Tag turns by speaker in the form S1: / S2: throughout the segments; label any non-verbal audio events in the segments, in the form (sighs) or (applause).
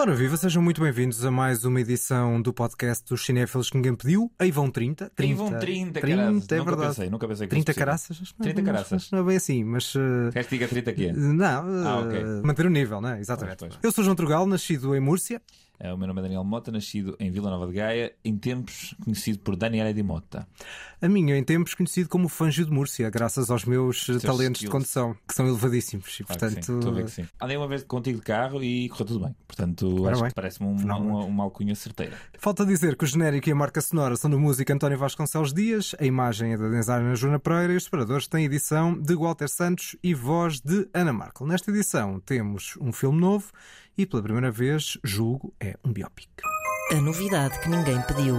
S1: Ora, viva, sejam muito bem-vindos a mais uma edição do podcast dos cinéfilos que ninguém pediu. Aí vão 30. 30
S2: Aí vão 30,
S1: 30
S2: caraças.
S1: é
S2: nunca
S1: verdade.
S2: pensei, nunca pensei que
S1: 30
S2: fosse possível.
S1: caraças? Acho que não é
S2: 30
S1: bem-
S2: caraças.
S1: Não é bem assim, mas. uh,
S2: Queres que diga 30 aqui?
S1: Não,
S2: Ah,
S1: uh,
S2: ok.
S1: manter o nível, não é? Exatamente.
S2: Pois, pois.
S1: Eu sou João Trugal, nascido em Múrcia.
S2: É, o meu nome é Daniel Mota, nascido em Vila Nova de Gaia, em tempos conhecido por Daniela de Mota.
S1: A minha, em tempos, conhecido como Fangio de Múrcia, graças aos meus uh,
S2: Teus
S1: talentos de
S2: skills.
S1: condução, que são elevadíssimos. E,
S2: Claro
S1: portanto,
S2: sim, estou a ver que sim. Andei uma vez contigo de carro e correu tudo bem. Portanto, acho
S1: bem.
S2: que parece-me um- uma, uma, alcunha certeira.
S1: Falta dizer que o genérico e a marca sonora são do músico António Vasconcelos Dias, a imagem é da designer Joana Pereira e os separadores têm edição de Walter Santos e voz de Ana Markel. Nesta edição temos um filme novo e pela primeira vez, julgo, é um biopic.
S3: A novidade que ninguém pediu.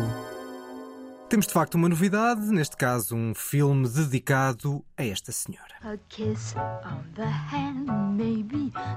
S1: Temos de facto uma novidade, neste caso um filme dedicado a esta senhora.
S4: A kiss on the hand may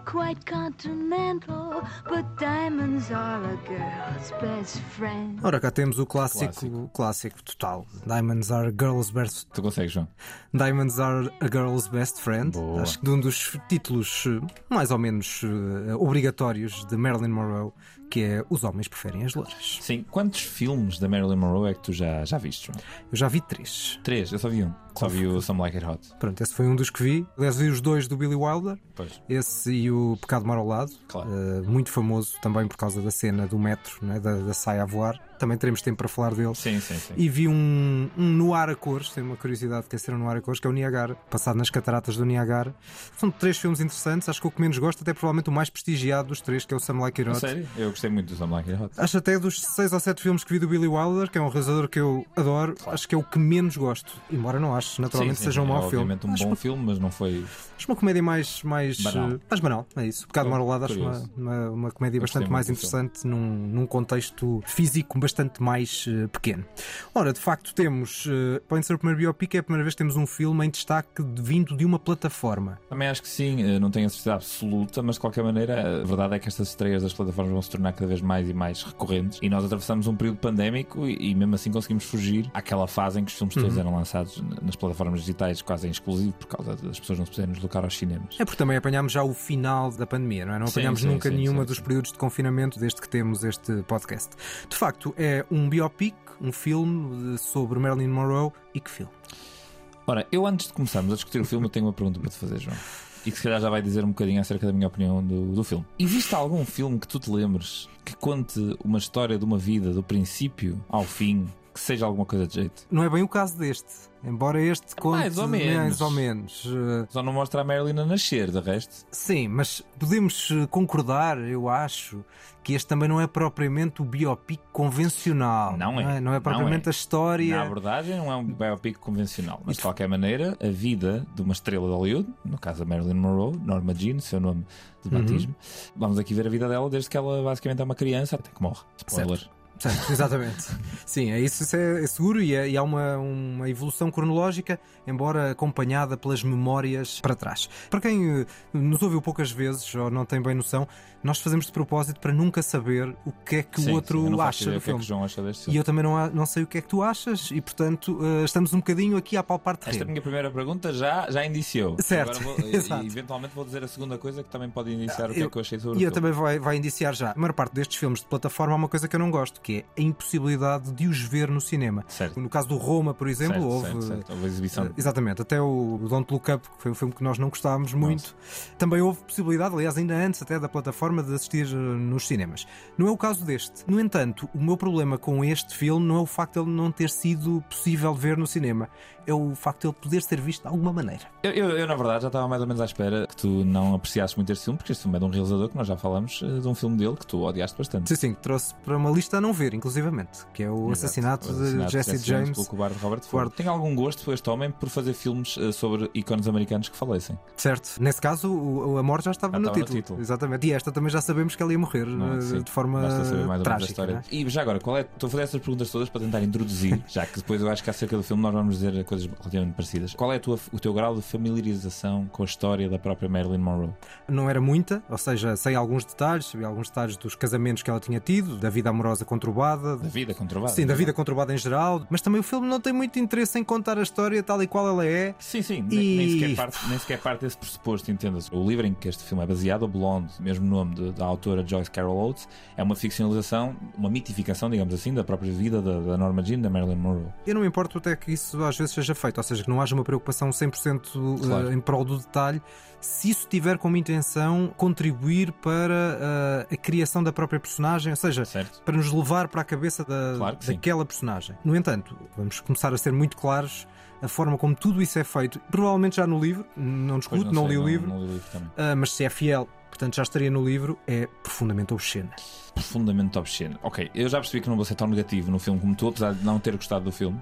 S4: be quite continental, but diamonds are a girl's best friend.
S1: Ora, cá temos o clássico,
S2: Clássico.
S1: clássico total. Diamonds are girls best
S2: Tu consegues, João?
S1: Diamonds Are a Girl's Best Friend.
S2: Boa.
S1: Acho que de um dos títulos eh, mais ou menos eh, obrigatórios de Marilyn Monroe, que é Os Homens Preferem as Louras.
S2: Sim. Quantos filmes da Marilyn Monroe é que tu já, já viste, João?
S1: Eu já vi três.
S2: Três. Eu só vi um. Só vi o Some Like It Hot.
S1: Pronto, esse foi um dos que vi. Aliás, vi os dois do Billy Wilder,
S2: Pois.
S1: esse e o Pecado Mar ao Lado.
S2: Claro.
S1: Eh, muito famoso também por causa da cena do metro, não é? da, da saia a voar. Também teremos tempo para falar dele.
S2: Sim, sim, sim.
S1: E vi um, um Noir a cores, tenho uma curiosidade que é ser um Noir a cores, que é o Niagara, passado nas cataratas do Niagara. São três filmes interessantes, acho que o que menos gosto, até provavelmente o mais prestigiado dos três, que é o Sam Like It
S2: sério? Eu gostei muito do Some Like It.
S1: Acho até dos seis ou sete filmes que vi do Billy Wilder, que é um realizador que eu adoro, acho que é o que menos gosto. Embora não ache naturalmente
S2: Sim, sim,
S1: seja um
S2: é
S1: mau filme.
S2: Obviamente um
S1: acho,
S2: bom
S1: uma,
S2: filme, mas não foi.
S1: Acho uma comédia mais, mais,
S2: Banal.
S1: eh, mais banal, é isso. O Pecado
S2: Bom,
S1: Marolado acho uma, uma, uma comédia bastante mais interessante num, num contexto físico bastante mais eh, pequeno. Ora, de facto, temos, uh, pode ser o primeiro biopic, é a primeira vez que temos um filme em destaque de- vindo de uma plataforma.
S2: Também acho que sim, eh, não tenho a certeza absoluta, mas de qualquer maneira, a verdade é que estas estreias das plataformas vão se tornar cada vez mais e mais recorrentes e nós atravessamos um período pandémico e, e mesmo assim conseguimos fugir àquela fase em que os filmes
S1: Uhum.
S2: todos eram lançados nas plataformas digitais quase em exclusivo por causa das pessoas não se poderem deslocar aos cinemas.
S1: É porque também apanhámos já o final da pandemia, não é? Não apanhámos
S2: sim,
S1: nunca
S2: sim,
S1: nenhuma
S2: sim,
S1: dos períodos de confinamento desde que temos este podcast. De facto, é um biopic, um filme sobre Marilyn Monroe e que filme?
S2: Ora, eu antes de começarmos a discutir o filme, eu tenho uma pergunta para te fazer, João. E que se calhar já vai dizer um bocadinho acerca da minha opinião do, do filme. Existe algum filme que tu te lembres que conte uma história de uma vida do princípio ao fim, que seja alguma coisa de jeito?
S1: Não é bem o caso deste. Embora este conte
S2: Mais ou menos.
S1: mais ou menos.
S2: Só não mostra a Marilyn a nascer, de resto.
S1: Sim, mas podemos eh, concordar, eu acho, que este também não é propriamente o biopic convencional.
S2: Não é.
S1: Não é, Não é
S2: Não
S1: propriamente
S2: é.
S1: a história.
S2: Na verdade, não é um biopic convencional, mas de qualquer maneira, a vida de uma estrela de Hollywood, no caso a Marilyn Monroe, Norma Jean, seu nome de
S1: Uhum.
S2: batismo, vamos aqui ver a vida dela desde que ela basicamente é uma criança até que morre. Spoiler.
S1: Certo, exatamente. (laughs) Sim, é isso, é, é seguro e, é- e há uma, uma evolução cronológica, embora acompanhada pelas memórias para trás. Para quem eh, nos ouviu poucas vezes ou não tem bem noção, nós fazemos de propósito para nunca saber o que é que
S2: Sim,
S1: o outro
S2: sim, eu
S1: acha do
S2: é que
S1: filme.
S2: João acha deste
S1: E eu também não, não sei o que é que tu achas e, portanto, eh, estamos um bocadinho aqui a palpar
S2: Esta
S1: terreno.
S2: minha primeira pergunta já, já indiciou.
S1: Certo,
S2: vou, (laughs) e- eventualmente vou dizer a segunda coisa que também pode indiciar o que
S1: eu-
S2: é que eu achei sobre
S1: E eu
S2: filme.
S1: também vai, vai indiciar já. A maior parte destes filmes de plataforma há uma coisa que eu não gosto, que é a impossibilidade de os ver no cinema.
S2: Certo.
S1: No caso do Roma, por exemplo,
S2: Certo,
S1: houve.
S2: certo, certo. Houve exibição.
S1: eh, Exatamente, até o Don't Look Up, que foi um filme que nós não gostávamos muito, também houve possibilidade, aliás, ainda antes até da plataforma, de assistir eh, nos cinemas. Não é o caso deste. No entanto, o meu problema com este filme não é o facto de ele não ter sido possível ver no cinema, é o facto de ele poder ser visto de alguma maneira.
S2: Eu, eu, eu, na verdade, já estava mais ou menos à espera que tu não apreciasses muito este filme, porque este filme é de um realizador que nós já falamos eh, de um filme dele que tu odiaste bastante.
S1: Sim, sim, trouxe para uma lista não ver, inclusivamente, que é o
S2: Exato.
S1: assassinato,
S2: O assassinato
S1: de Jesse James.
S2: pelo cobarde Robert Ford. Tem algum gosto este homem por fazer filmes eh, sobre ícones americanos que falecem?
S1: Certo. Nesse caso, o, a morte já estava,
S2: Já
S1: no,
S2: estava no
S1: título.
S2: título.
S1: Exatamente. E esta também já sabemos que ela ia morrer
S2: Não
S1: eh,
S2: Sim.
S1: de forma trágica. né?
S2: E já agora, qual é? Estou a fazer estas perguntas todas para tentar introduzir, (laughs) já que depois eu acho que acerca do filme nós vamos dizer coisas relativamente parecidas. Qual é tua, o teu grau de familiarização com a história da própria Marilyn Monroe?
S1: Não era muita, ou seja, sei alguns detalhes, sabia alguns detalhes dos casamentos que ela tinha tido, da vida amorosa conturbada.
S2: Da vida conturbada?
S1: Sim, da vida conturbada em geral, mas também o filme não tem muito interesse em contar a história tal e qual ela é.
S2: Sim, sim,
S1: E-
S2: nem, nem sequer parte, nem sequer parte desse pressuposto, entenda-se. O livro em que este filme é baseado, o Blonde, mesmo nome de- da autora Joyce Carol Oates, é uma ficcionalização, uma mitificação, digamos assim, da própria vida da, da Norma Jean, da Marilyn Monroe.
S1: Eu não me importo até que isso às vezes seja feito, ou seja, que não haja uma preocupação 100%
S2: Claro.
S1: eh, em prol do detalhe, se isso tiver como intenção contribuir para eh, a criação da própria personagem, ou seja,
S2: Certo?
S1: para nos levar para a cabeça da,
S2: Claro que sim.
S1: daquela personagem. No entanto, vamos começar a ser muito claros a forma como tudo isso é feito, provavelmente já no livro, não discuto, não,
S2: sei,
S1: li o livro,
S2: Não li livro
S1: ah, mas se é fiel, portanto já estaria no livro, é profundamente obscena.
S2: Profundamente obsceno. Ok, eu já percebi que não vou ser tão negativo no filme como tu, apesar de não ter gostado do filme,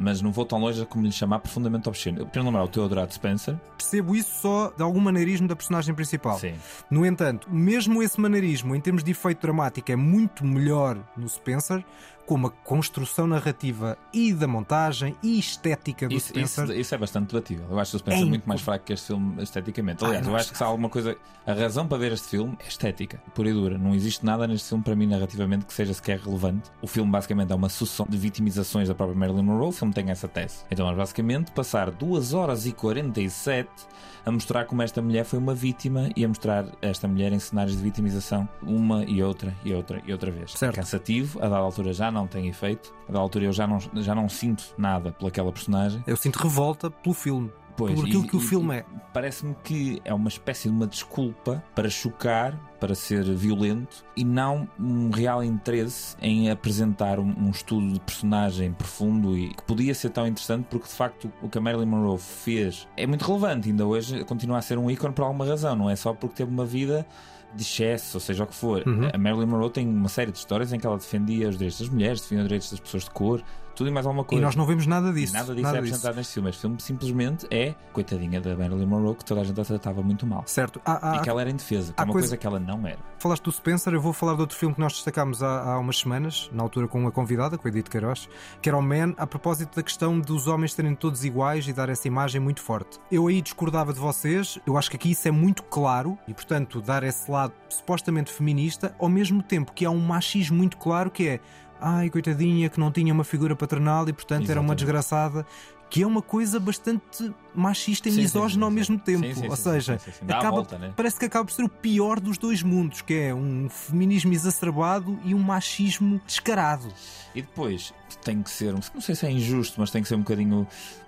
S2: mas não vou tão longe como lhe chamar profundamente obsceno. Em primeiro lugar, o Teodoro Spencer.
S1: Percebo isso só de algum maneirismo da personagem principal.
S2: Sim.
S1: No entanto, mesmo esse maneirismo, em termos de efeito dramático, é muito melhor no Spencer, como a construção narrativa e da montagem e estética do
S2: Isso,
S1: Spencer.
S2: isso, isso é bastante debatível. Eu acho o Spencer
S1: É
S2: muito mais fraco que este filme esteticamente. Aliás,
S1: não
S2: eu acho que se há alguma coisa. A razão para ver este filme é estética, pura e dura. Não existe nada neste filme, para mim, narrativamente, que seja sequer relevante. O filme, basicamente, é uma sucessão de vitimizações da própria Marilyn Monroe. O filme tem essa tese. Então, vamos basicamente passar 2 horas e 47 a mostrar como esta mulher foi uma vítima e a mostrar esta mulher em cenários de vitimização uma e outra e outra e outra vez.
S1: Certo.
S2: Cansativo, a dada altura já não tem efeito, a dada altura eu já não, já não sinto nada pelaquela personagem.
S1: Eu sinto revolta pelo filme,
S2: Pois,
S1: por aquilo
S2: e-
S1: que o
S2: e-
S1: filme é.
S2: Parece-me que é uma espécie de uma desculpa para chocar, para ser violento e não um real interesse em apresentar um, um estudo de personagem profundo e que podia ser tão interessante porque de facto o que a Marilyn Monroe fez é muito relevante. Ainda hoje continua a ser um ícone por alguma razão, não é só porque teve uma vida de excesso, ou seja o que for.
S1: Uhum.
S2: A Marilyn Monroe tem uma série de histórias em que ela defendia os direitos das mulheres, defendia os direitos das pessoas de cor, tudo e mais alguma
S1: E
S2: coisa.
S1: nós não vemos nada disso.
S2: E nada disso
S1: nada
S2: é
S1: disso.
S2: apresentado neste filme. Este filme simplesmente é coitadinha da Marilyn Monroe que toda a gente a tratava muito mal.
S1: Certo. Há- há-
S2: e que ela era indefesa, que é uma
S1: coisa-
S2: coisa que ela não era.
S1: Falaste do Spencer, eu vou falar de outro filme que nós destacámos há, há umas semanas, na altura com uma convidada, com a Edith Queiroz, que era o Man, a propósito da questão dos homens serem todos iguais e dar essa imagem muito forte. Eu aí discordava de vocês, eu acho que aqui isso é muito claro e, portanto, dar esse lado supostamente feminista, ao mesmo tempo que há um machismo muito claro que é ai, coitadinha, que não tinha uma figura paternal e, portanto, era uma
S2: Exatamente.
S1: desgraçada. Que é uma coisa bastante machista e misógina ao mesmo tempo.
S2: Sim, sim,
S1: Ou seja,
S2: sim,
S1: acaba,
S2: volta, né?
S1: parece que acaba por ser o pior dos dois mundos, que é um feminismo exacerbado e um machismo descarado.
S2: E depois tem que ser, não sei se é injusto, mas tem que ser um bocadinho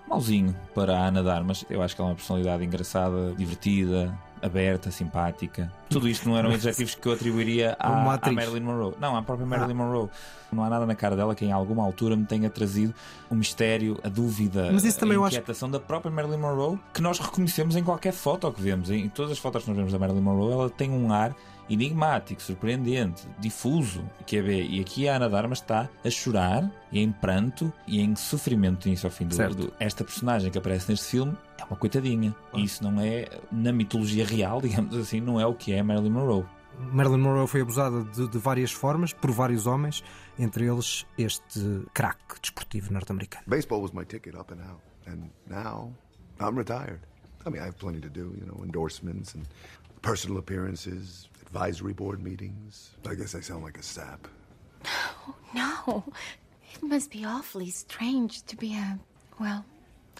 S2: mauzinho para a Ana de Armas. Eu acho que ela é uma personalidade engraçada, divertida, aberta, simpática. Tudo isto não eram adjetivos que eu atribuiria à, à. Marilyn Monroe. Não, à própria Marilyn Monroe. Não há nada na cara dela que em alguma altura me tenha trazido o mistério, a dúvida,
S1: Mas isso também
S2: a
S1: eu acho-
S2: inquietação da própria Marilyn Monroe que nós reconhecemos em qualquer foto que vemos. Em todas as fotos que nós vemos da Marilyn Monroe, ela tem um ar enigmático, surpreendente, difuso, que é ver. E aqui a Ana de Armas está a chorar, e em pranto e em sofrimento do início ao fim do,
S1: Certo.
S2: do- Esta personagem que aparece neste filme é uma coitadinha. E isso não é, na mitologia real, (laughs) digamos assim, não é o que é Marilyn Monroe.
S1: Marilyn Monroe foi abusada de, de várias formas, por vários homens, entre eles este craque desportivo norte-americano.
S5: Baseball was my ticket up and out, and now I'm retired. I mean, I have plenty to do, you know, endorsements and personal appearances, advisory board meetings. I guess I sound like a sap.
S6: No. (sighs) no. It must be awfully strange to be a, well,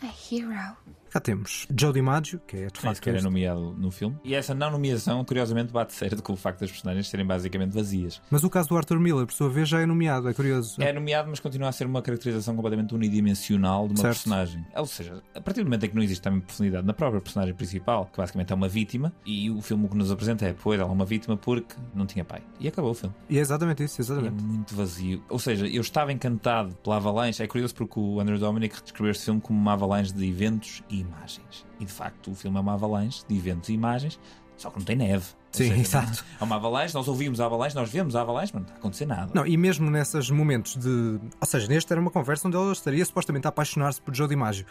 S6: a hero.
S1: Cá temos Joe DiMaggio, que é de facto
S2: sequer é
S1: este.
S2: nomeado no filme. E essa não nomeação, curiosamente, bate certo com o facto das personagens serem basicamente vazias.
S1: Mas o caso do Arthur Miller, por sua vez, já é nomeado, é curioso.
S2: É nomeado, mas continua a ser uma caracterização completamente unidimensional de uma
S1: Certo.
S2: personagem. Ou seja, a partir do momento em que não existe também profundidade na própria personagem principal, que basicamente é uma vítima, e o filme que nos apresenta é, pois, ela é uma vítima porque não tinha pai. E acabou o filme.
S1: E é exatamente isso,
S2: E é
S1: exatamente.
S2: muito vazio. Ou seja, eu estava encantado pela avalanche. É curioso porque o Andrew Dominic descreveu este filme como uma avalanche de eventos e imagens. E de facto, o filme é uma avalanche de eventos e imagens, só que não tem neve.
S1: Sim,
S2: seja,
S1: exato.
S2: É uma avalanche, nós ouvimos a avalanche, nós vemos a avalanche, mas não está a acontecer nada.
S1: Não, e mesmo nesses momentos de. Ou seja, neste era uma conversa onde ela estaria supostamente a apaixonar-se por Joe DiMaggio.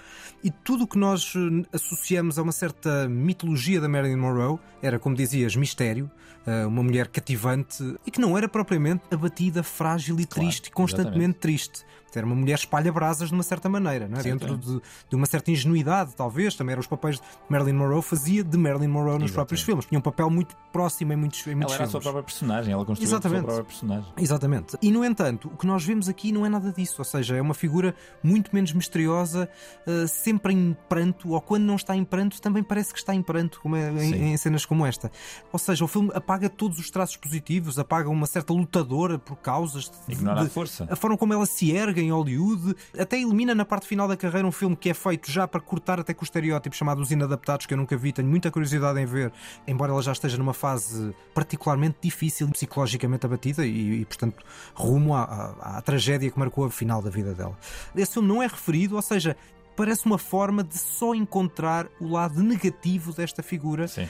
S1: E tudo o que nós eh, associamos a uma certa mitologia da Marilyn Monroe era, como dizias, mistério, eh, uma mulher cativante e que não era propriamente abatida, frágil e
S2: Claro,
S1: triste, constantemente triste. Era uma mulher espalha-brasas de uma certa maneira, não é?
S2: Sim,
S1: dentro de, de uma certa ingenuidade, talvez. Também eram os papéis de Marilyn Monroe, fazia de Marilyn Monroe nos
S2: Exatamente.
S1: próprios filmes. Tinha um papel muito próximo em muitos, em muitos
S2: Ela era a sua
S1: filmes.
S2: própria personagem, ela construiu a
S1: Exatamente.
S2: sua própria personagem.
S1: Exatamente. E no entanto, o que nós vemos aqui não é nada disso. Ou seja, é uma figura muito menos misteriosa, eh, sempre em pranto, ou quando não está em pranto, também parece que está em pranto, como é, em, em cenas como esta. Ou seja, o filme apaga todos os traços positivos, apaga uma certa lutadora por causas. de-
S2: Ignora a
S1: de-
S2: força.
S1: a forma como ela se ergue em Hollywood, até elimina na parte final da carreira um filme que é feito já para cortar até com o estereótipo chamado Os Inadaptados, que eu nunca vi, tenho muita curiosidade em ver, embora ela já esteja numa fase particularmente difícil, psicologicamente abatida e, e, portanto, rumo à, à- à tragédia que marcou a final da vida dela. Esse filme não é referido, ou seja, parece uma forma de só encontrar o lado negativo desta figura.
S2: Sim,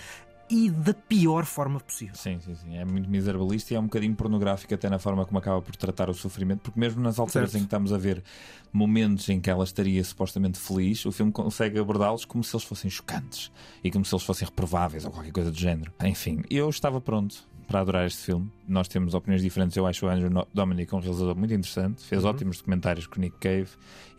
S1: e da pior forma possível.
S2: sim, sim, sim. É muito miserabilista e é um bocadinho pornográfico até na forma como acaba por tratar o sofrimento, porque mesmo nas alturas
S1: Certo.
S2: em que estamos a ver momentos em que ela estaria supostamente feliz, o filme consegue abordá-los como se eles fossem chocantes e como se eles fossem reprováveis ou qualquer coisa do género. Enfim, eu estava pronto para adorar este filme. Nós temos opiniões diferentes. Eu acho o Andrew Dominic um realizador muito interessante. Fez ótimos documentários com o Nick Cave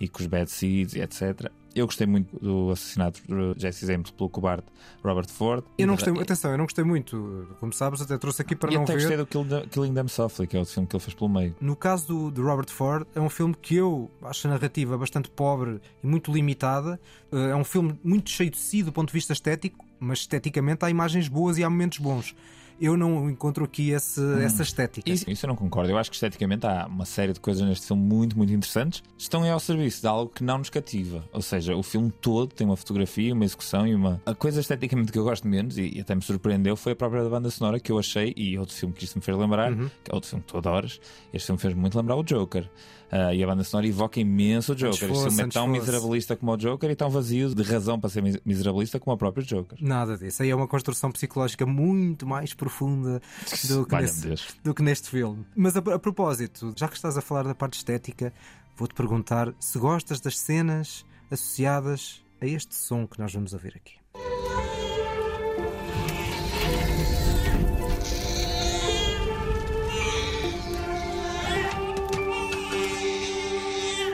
S2: e com os Bad Seeds e etc. Eu gostei muito do assassinato de Jesse James pelo cobarde Robert Ford.
S1: Eu não gostei, atenção, eu não gostei muito, como sabes, até trouxe aqui para
S2: e
S1: não
S2: até
S1: ver.
S2: gostei do Kill- Killing Them Softly, que é o filme que ele fez pelo meio.
S1: No caso do, do Robert Ford, é um filme que eu acho a narrativa bastante pobre e muito limitada. Eh, É um filme muito cheio de si do ponto de vista estético, mas esteticamente há imagens boas e há momentos bons. Eu não encontro aqui esse- essa estética.
S2: Isso, isso eu não concordo. Eu acho que esteticamente há uma série de coisas neste filme muito, muito interessantes. Estão aí ao serviço de algo que não nos cativa. Ou seja, o filme todo tem uma fotografia, uma execução e uma. A coisa esteticamente que eu gosto menos e, e até me surpreendeu foi a própria banda sonora que eu achei. E outro filme que isto me fez lembrar, que é outro filme que tu adoras. Este filme fez muito lembrar o Joker. Ah, e a banda sonora evoca imenso o Joker.
S1: Fosse,
S2: filme é tão
S1: fosse.
S2: miserabilista como o Joker e tão vazio de razão para ser mis- miserabilista como o próprio Joker.
S1: Nada disso. Aí é uma construção psicológica muito mais profunda (laughs) do que, nesse- do que neste filme. Mas a, a propósito, já que estás a falar da parte estética, vou-te perguntar se gostas das cenas associadas a este som que nós vamos ouvir aqui.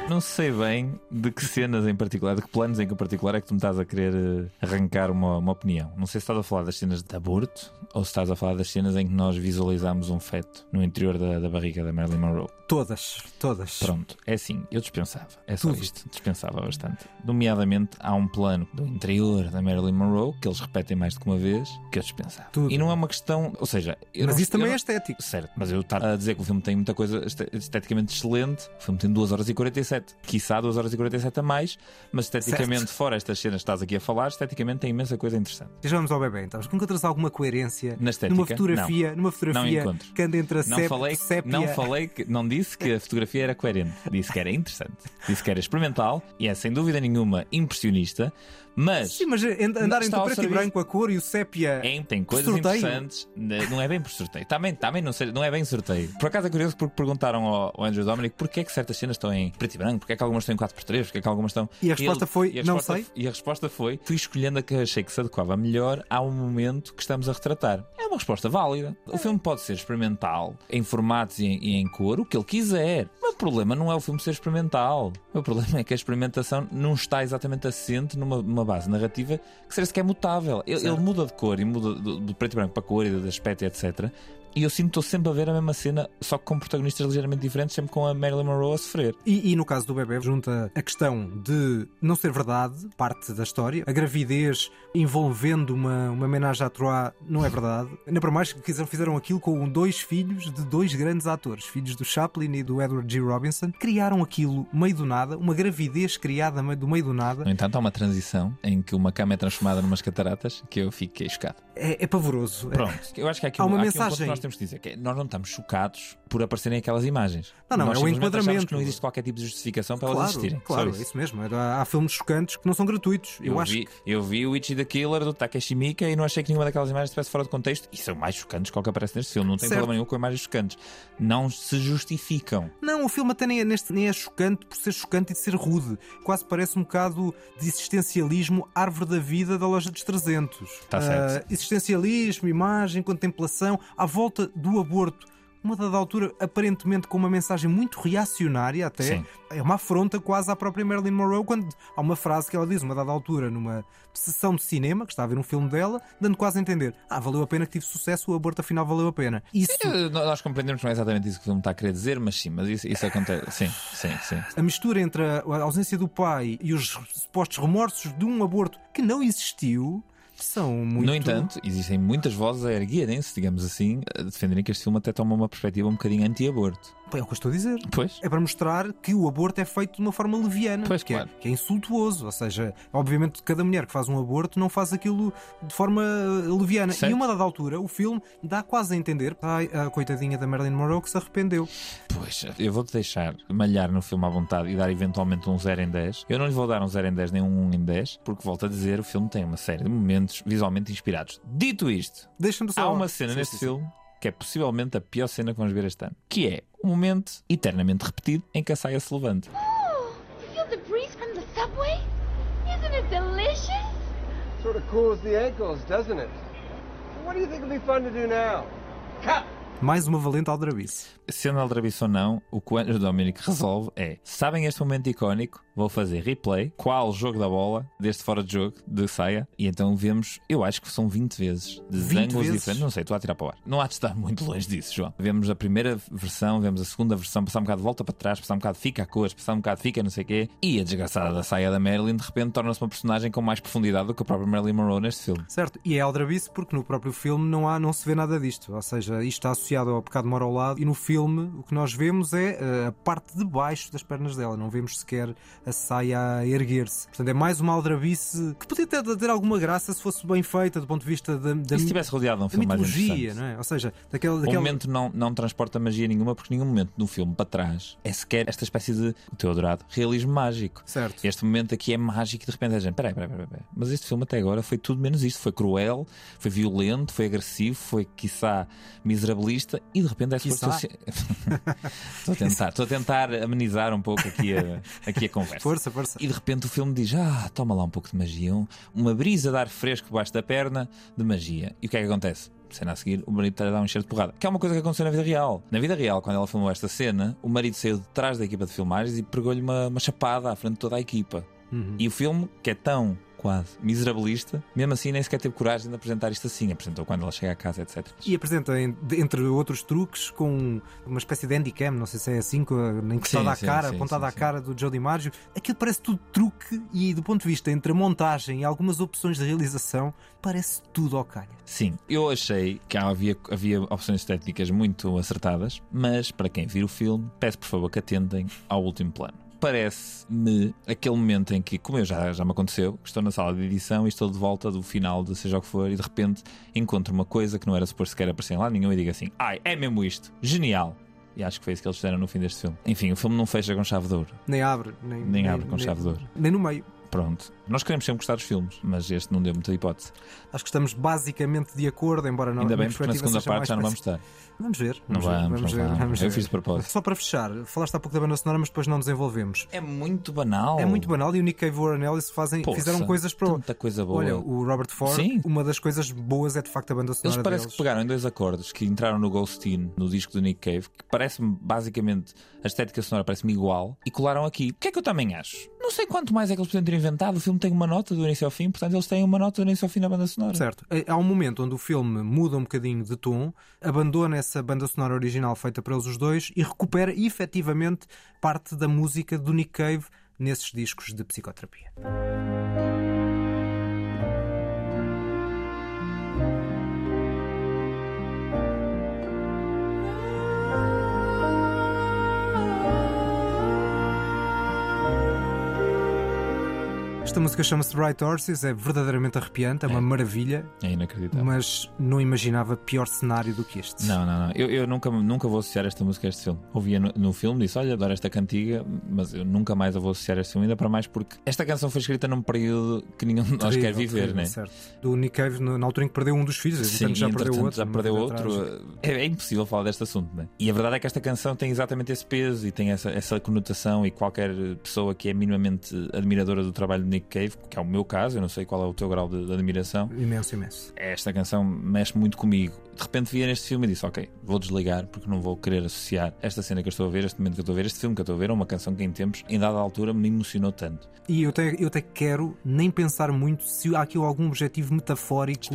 S2: Não sei bem de que cenas em particular, de que planos em particular é que tu me estás a querer eh, arrancar uma, uma opinião. Não sei se estás a falar das cenas de aborto ou se estás a falar das cenas em que nós visualizamos um feto no interior da, da barriga da Marilyn Monroe.
S1: Todas, todas.
S2: Pronto, é assim, eu dispensava. É só
S1: Tudo.
S2: isto, dispensava bastante. Nomeadamente, há um plano do interior da Marilyn Monroe que eles repetem mais do que uma vez que eu dispensava.
S1: Tudo.
S2: E não é uma questão, ou seja,
S1: Mas
S2: não-
S1: isso também é
S2: não-
S1: estético.
S2: Certo, mas eu estar a dizer que o filme tem muita coisa este- esteticamente excelente. O filme tem 2 horas e 47. Quiçá 2 horas e 47 a mais, mas esteticamente,
S1: Certo.
S2: fora estas cenas que estás aqui a falar, esteticamente tem imensa coisa interessante.
S1: Já vamos ao bebê, então. Encontras alguma coerência
S2: Na estética?
S1: numa fotografia, numa fotografia
S2: encontro.
S1: que anda entre a
S2: Não
S1: sép-
S2: falei,
S1: sépia...
S2: não falei que, não disse que a fotografia era coerente. Disse que era interessante. Disse que era experimental e é sem dúvida nenhuma impressionista, mas
S1: Sim, mas and- andar entre o preto e branco, a cor e o sépia...
S2: Em- tem coisas interessantes, n- não é bem por sorteio. Também, também não, sei- não é bem sorteio. Por acaso é curioso porque perguntaram ao, ao Andrew Dominic porque é que certas cenas estão em preto e branco, porque é que algumas estão em 4x3, porque é que algumas estão.
S1: E a resposta foi,
S2: e a
S1: "Não
S2: resposta-
S1: sei."
S2: E a resposta foi: fui escolhendo a que achei que se adequava melhor ao momento que estamos a retratar. É uma resposta válida. O filme pode ser experimental, em formatos e em, e em cor, o que ele quiser. Mas o problema não é o filme ser experimental. O problema é que a experimentação não está exatamente assente numa, numa base narrativa que seja sequer mutável. Ele, ele muda de cor e muda do, do preto e branco para cor e de aspecto, etc. E eu sinto que estou sempre a ver a mesma cena, só que com protagonistas ligeiramente diferentes, sempre com a Marilyn Monroe a sofrer.
S1: E, e no caso do bebê, junta a questão de não ser verdade, parte da história, a gravidez envolvendo uma, uma homenagem à Troá não é verdade. Ainda para mais que fizeram aquilo com dois filhos de dois grandes atores, filhos do Chaplin e do Edward G. Robinson. Criaram aquilo meio do nada, uma gravidez criada meio- do meio do nada.
S2: No entanto, há uma transição em que uma cama é transformada numas cataratas que eu fiquei chocado.
S1: É, é pavoroso.
S2: Pronto, eu acho que há aqui,
S1: Há
S2: um,
S1: uma
S2: há um
S1: mensagem.
S2: Nós temos que dizer: que é, nós não estamos chocados por aparecerem aquelas imagens.
S1: Não, não,
S2: nós
S1: é o
S2: simplesmente achamos
S1: enquadramento.
S2: que não existe qualquer tipo de justificação para elas
S1: Claro,
S2: existirem. Só
S1: claro,
S2: isso.
S1: é isso mesmo. Há, há filmes chocantes que não são gratuitos. Eu,
S2: Eu,
S1: acho
S2: vi,
S1: que
S2: eu vi o Ichi the Killer do Takeshi Miike e não achei que nenhuma daquelas imagens estivesse fora de contexto. E são mais chocantes que o que aparece neste filme. Não tem
S1: Certo.
S2: problema nenhum com imagens chocantes. Não se justificam.
S1: Não, o filme até nem é, neste, nem é chocante por ser chocante e de ser rude. Quase parece um bocado de existencialismo árvore da vida da loja dos 300.
S2: Tá certo.
S1: Ah, existencialismo, imagem, contemplação, à volta do aborto. uma dada altura, aparentemente com uma mensagem muito reacionária, até.
S2: Sim.
S1: É uma afronta quase à própria Marilyn Monroe, quando há uma frase que ela diz, uma dada altura, numa sessão de cinema, que está a ver um filme dela, dando quase a entender: ah, valeu a pena que tive sucesso, o aborto afinal valeu a pena. Isso.
S2: Eh, Nós compreendemos que não é exatamente isso que o filme está a querer dizer, mas sim, mas isso, isso acontece. (laughs) Sim, sim, sim.
S1: A mistura entre a a ausência do pai e os supostos remorsos de um aborto que não existiu são muito.
S2: No entanto, existem muitas vozes a erguerem-se, digamos assim, a defenderem que este filme até toma uma perspectiva um bocadinho anti-aborto.
S1: É o que eu estou a dizer.
S2: Pois.
S1: É para mostrar que o aborto é feito de uma forma leviana,
S2: Pois,
S1: que,
S2: claro.
S1: é, que é insultuoso. Ou seja, obviamente, cada mulher que faz um aborto não faz aquilo de forma eh, leviana.
S2: Certo.
S1: E uma dada altura, o filme dá quase a entender ai, a coitadinha da Marilyn Monroe que se arrependeu.
S2: Pois, eu vou-te deixar malhar no filme à vontade e dar eventualmente um 0 em 10. Eu não lhe vou dar um 0 em 10 nem um 1 em 10, porque volto a dizer, o filme tem uma série de momentos visualmente inspirados. Dito isto,
S1: Deixa-me só.
S2: há uma cena
S1: Sim,
S2: neste
S1: sim.
S2: filme que é possivelmente a pior cena que vamos ver este ano, que é um momento eternamente repetido em que a saia se levanta.
S6: Oh, feel the breeze from the subway? Isn't it delicious?
S7: Sort of cools the ankles, doesn't it? What do you think would be fun to do now? Cut!
S1: Mais uma valente aldrabice.
S2: Sendo aldrabice ou não, o que o Andrew Dominic resolve é: sabem este momento icónico? Vou fazer replay. Qual o jogo da bola deste fora de jogo de saia? E então vemos, eu acho que são 20 vezes, de
S1: 20
S2: ângulos
S1: vezes?
S2: diferentes. Não sei, estou a tirar para o ar. Não há de estar muito longe disso, João. Vemos a primeira versão, vemos a segunda versão, passar um bocado de volta para trás, passar um bocado fica a cores, passar um bocado fica não sei o quê. E a desgraçada da saia da Marilyn de repente torna-se uma personagem com mais profundidade do que a própria Marilyn Monroe neste filme.
S1: Certo, e é aldrabice porque no próprio filme não, há, não se vê nada disto. Ou seja, isto está associado ao pecado mora ao lado e no filme o que nós vemos é eh, a parte de baixo das pernas dela. Não vemos sequer a saia a erguer-se. Portanto, é mais uma aldrabice que podia ter, ter alguma graça se fosse bem feita do ponto de vista da, da,
S2: E se estivesse rodeado de um filme
S1: mitologia,
S2: interessante?
S1: não é? Ou seja, daquela.
S2: O
S1: daquela...
S2: momento não, não transporta magia nenhuma, porque nenhum momento no filme para trás é sequer esta espécie de, o teu adorado, realismo mágico.
S1: Certo.
S2: Este momento aqui é mágico e de repente a gente, peraí, peraí, peraí, peraí. Mas este filme até agora foi tudo menos isto. Foi cruel, foi violento, foi agressivo, foi, quiçá, miserabilista e de repente é ser- (laughs) Estou a tentar, estou a tentar amenizar um pouco aqui a, aqui a conversa.
S1: Força, força.
S2: E de repente o filme diz: Ah, toma lá um pouco de magia, um- uma brisa de ar fresco debaixo da perna de magia. E o que é que acontece? Cena a seguir, o marido está a dar um enxerto de porrada. Que é uma coisa que aconteceu na vida real. Na vida real, quando ela filmou esta cena, o marido saiu de trás da equipa de filmagens e pregou-lhe uma, uma chapada à frente de toda a equipa. E o filme, que é tão quase miserabilista, mesmo assim nem sequer teve coragem de apresentar isto assim. Apresentou quando ela chega a casa, etc.
S1: E apresenta, entre outros truques, com uma espécie de handicam, não sei se é assim, encostada à cara,
S2: sim,
S1: apontada
S2: sim,
S1: à
S2: sim.
S1: cara do Joe DiMaggio. Aquilo parece tudo truque e, do ponto de vista entre a montagem e algumas opções de realização, parece tudo ao calha.
S2: Sim, eu achei que havia, havia opções estéticas muito acertadas, mas para quem vir o filme, peço por favor que atentem ao último plano. Parece-me aquele momento em que, como eu já, já me aconteceu, que estou na sala de edição e estou de volta do final de seja o que for e de repente encontro uma coisa que não era suposto sequer aparecer lá nenhum e digo assim: ai, é mesmo isto, genial. E acho que foi isso que eles fizeram no fim deste filme. Enfim, o filme não fecha com chave de ouro.
S1: Nem abre, nem,
S2: Nem abre com chave de ouro.
S1: Nem no meio.
S2: Pronto. Nós queremos sempre gostar dos filmes, mas este não deu muita hipótese.
S1: Acho que estamos basicamente de acordo, embora não
S2: Ainda bem, porque na segunda parte já não vamos estar.
S1: Vamos ver.
S2: Não
S1: Vamos ver,
S2: vamos,
S1: vamos
S2: não
S1: ver,
S2: vamos.
S1: vamos
S2: Eu
S1: ver.
S2: fiz de propósito.
S1: Só para fechar, falaste há pouco da banda sonora, mas depois não desenvolvemos.
S2: É muito banal.
S1: É muito banal e o Nick Cave e o Warren Ellis fazem,
S2: Poça,
S1: fizeram coisas para.
S2: Tanta coisa boa.
S1: Olha, o Robert Ford,
S2: Sim.
S1: uma das coisas boas é de facto a banda sonora
S2: Eles parece
S1: deles.
S2: que pegaram em dois acordes que entraram no Ghostin, no disco do Nick Cave, que parece-me basicamente a estética sonora parece-me igual, e colaram aqui. O que é que eu também acho? Não sei quanto mais é que eles podem ter inventado. O filme tem uma nota do início ao fim, portanto eles têm uma nota do início ao fim na banda sonora.
S1: Certo. Eh, Há um momento onde o filme muda um bocadinho de tom, abandona essa banda sonora original feita para eles os dois e recupera efetivamente parte da música do Nick Cave nesses discos de psicoterapia. Esta música chama-se Right Horses, é verdadeiramente arrepiante, é uma maravilha,
S2: É inacreditável.
S1: mas não imaginava pior cenário do que este.
S2: Não, não, não. Eu, eu nunca, nunca vou associar esta música a este filme. Ouvia no, no filme, disse: Olha, adoro esta cantiga, mas eu nunca mais a vou associar a este filme, ainda para mais porque esta canção foi escrita num período que nenhum de nós quer viver,
S1: terrível,
S2: né?
S1: certo. Do Nick Cave, na altura em que perdeu um dos filhos,
S2: Sim,
S1: já perdeu outro.
S2: já perdeu outro. É, é impossível falar deste assunto, né? E a verdade é que esta canção tem exatamente esse peso e tem essa, essa conotação. E qualquer pessoa que é minimamente admiradora do trabalho de Nick Cave, que é o meu caso, eu não sei qual é o teu grau de, de admiração.
S1: Imenso, imenso.
S2: Esta canção mexe muito comigo. De repente via neste filme e disse: Ok, vou desligar porque não vou querer associar esta cena que eu estou a ver, este momento que eu estou a ver, este filme que eu estou a ver, a uma canção que em tempos, em dada altura, me emocionou tanto.
S1: E eu até, eu até quero nem pensar muito se há aqui algum objetivo metafórico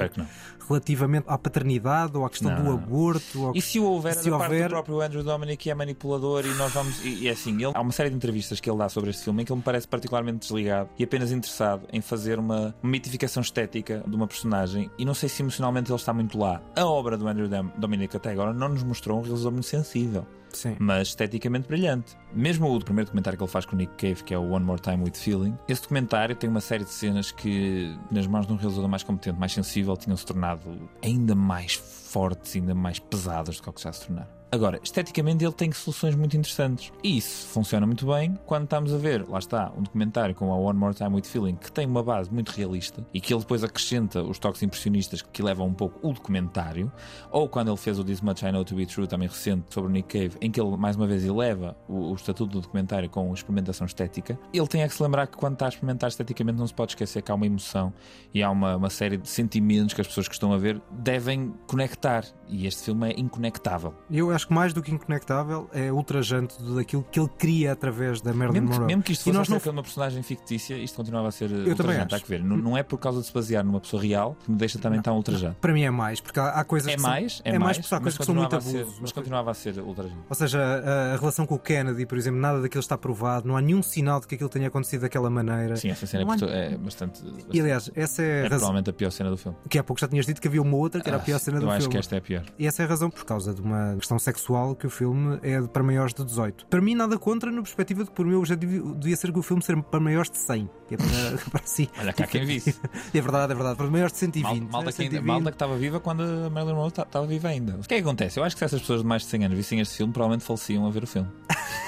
S1: relativamente à paternidade ou à questão
S2: Não,
S1: do aborto. ou-
S2: E se houver,
S1: Se
S2: da parte
S1: houver-
S2: do próprio Andrew Dominic que é manipulador e nós vamos. E, e é assim, ele, há uma série de entrevistas que ele dá sobre este filme em que ele me parece particularmente desligado e apenas interessado em fazer uma mitificação estética de uma personagem e não sei se emocionalmente ele está muito lá. A obra do Andrew Dominic até agora não nos mostrou um realizador muito sensível.
S1: Sim.
S2: mas esteticamente brilhante. Mesmo o primeiro documentário que ele faz com o Nick Cave, que é o One More Time with Feeling, esse documentário tem uma série de cenas que, nas mãos de um realizador mais competente, mais sensível, tinham se tornado ainda mais fortes, ainda mais pesadas do que o que já se tornaram. Agora, esteticamente ele tem soluções muito interessantes. E isso funciona muito bem quando estamos a ver, lá está, um documentário como a One More Time with Feeling, que tem uma base muito realista e que ele depois acrescenta os toques impressionistas que levam um pouco o documentário, ou quando ele fez o This Much I Know to Be True, também recente, sobre o Nick Cave, em que ele mais uma vez eleva o, o estatuto do documentário com experimentação estética, ele tem é que se lembrar que quando está a experimentar esteticamente não se pode esquecer que há uma emoção e há uma, uma série de sentimentos que as pessoas que estão a ver devem conectar. E este filme é inconectável.
S1: Eu acho que mais do que inconectável é ultrajante daquilo que ele cria através da Marilyn
S2: Mesmo que,
S1: Monroe.
S2: mesmo que isto fosse
S1: nós não
S2: uma personagem fictícia, isto continuava a ser
S1: também
S2: ultrajante. Há
S1: acho.
S2: que ver. Não, não é por causa de se basear numa pessoa real que me deixa também tão ultrajado.
S1: Para mim é mais, porque há, há coisas
S2: É
S1: que são-
S2: mais, é,
S1: é mais
S2: mais,
S1: porque há
S2: mas
S1: coisas que são muito
S2: continuava a ser-
S1: abuso.
S2: Mas continuava a ser ultrajante.
S1: Ou seja, a, a relação com o Kennedy, por exemplo, nada daquilo está provado, não há nenhum sinal de que aquilo tenha acontecido daquela maneira.
S2: Sim, essa cena
S1: Não há-
S2: é, é bastante.
S1: E aliás, essa é
S2: é provavelmente a pior cena do filme.
S1: Que há pouco já tinhas dito que havia uma outra que era a pior cena
S2: eu
S1: do
S2: acho
S1: filme.
S2: que esta é a pior.
S1: E essa é a razão por causa de uma questão sexual que o filme é para maiores de 18. Para mim, nada contra, na perspectiva de que, por meu objetivo, devia ser que o filme ser para maiores de 100. Que é para, (laughs) para si.
S2: Olha cá quem visse. (laughs)
S1: É verdade, é verdade. Para maiores de 120.
S2: Mal, malta,
S1: né?
S2: que ainda-
S1: 120.
S2: malta que estava viva quando a Marilyn Monroe ta- estava viva ainda. O que é que acontece? Eu acho que se essas pessoas de mais de 100 anos vissem este filme, provavelmente faleciam a ver o filme.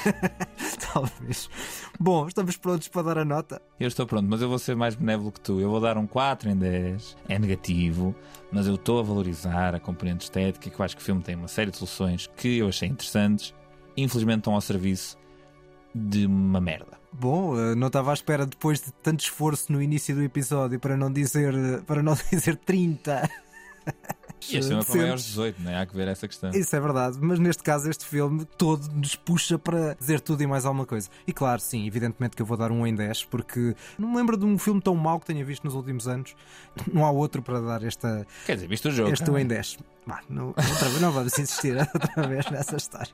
S2: (laughs)
S1: Talvez. (laughs) Bom, estamos prontos para dar a nota.
S2: Eu estou pronto, mas eu vou ser mais benévolo que tu. Eu vou dar um 4 em 10. É negativo, mas eu estou a valorizar a componente estética, que eu acho que o filme tem uma série de soluções que eu achei interessantes. Infelizmente estão ao serviço de uma merda.
S1: Bom, eh, não estava à espera depois de tanto esforço no início do episódio para não dizer, para não (laughs) dizer 30.
S2: E este filme é para maiores de 18, não é? Há que ver essa questão.
S1: Isso é verdade, mas neste caso este filme todo nos puxa para dizer tudo e mais alguma coisa. E claro, sim, evidentemente que eu vou dar um em 10, porque não me lembro de um filme tão mau que tenha visto nos últimos anos. Não há outro para dar esta,
S2: Quer dizer, viste o jogo?
S1: este um em 10. Vá, não, outra não vamos insistir (laughs) outra vez nessa história.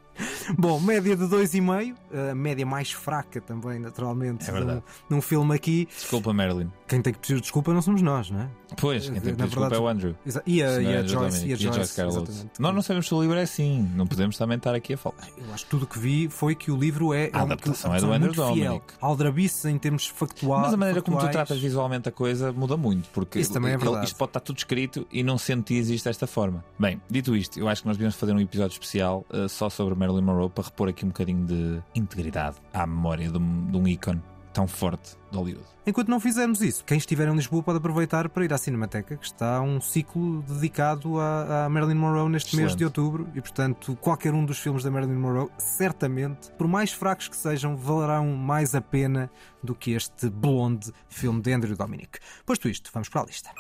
S1: Bom, média de 2,5, a média mais fraca também, naturalmente,
S2: É
S1: num, num filme aqui.
S2: Desculpa, Marilyn.
S1: Quem tem que pedir desculpa não somos nós, não é?
S2: Pois, quem tem que pedir desculpa
S1: verdade,
S2: é o Andrew.
S1: E a, e a Joyce. E a Joyce,
S2: Joyce Carol Oates.
S1: exatamente.
S2: Nós não sabemos se o livro é assim. Não podemos também estar aqui a falar.
S1: Eu acho que tudo o que vi foi que o livro é.
S2: A
S1: é um-
S2: adaptação é do Andrew. Dominic.
S1: Aldrabice em termos factuais.
S2: Mas a maneira como tu
S1: factuais.
S2: tratas visualmente a coisa muda muito, porque
S1: Isso também é verdade.
S2: isto pode estar tudo escrito e não sente isto desta forma. Bem, dito isto, eu acho que nós devíamos fazer um episódio especial uh, só sobre Marilyn Monroe para repor aqui um bocadinho de integridade à memória de um, de um ícone tão forte de Hollywood.
S1: Enquanto não fizermos isso, quem estiver em Lisboa pode aproveitar para ir à Cinemateca, que está um ciclo dedicado à, à Marilyn Monroe neste mês
S2: Excelente.
S1: de outubro e, portanto, qualquer um dos filmes da Marilyn Monroe, certamente, por mais fracos que sejam, valerão mais a pena do que este Blonde filme de Andrew Dominic. Posto isto, vamos para a lista.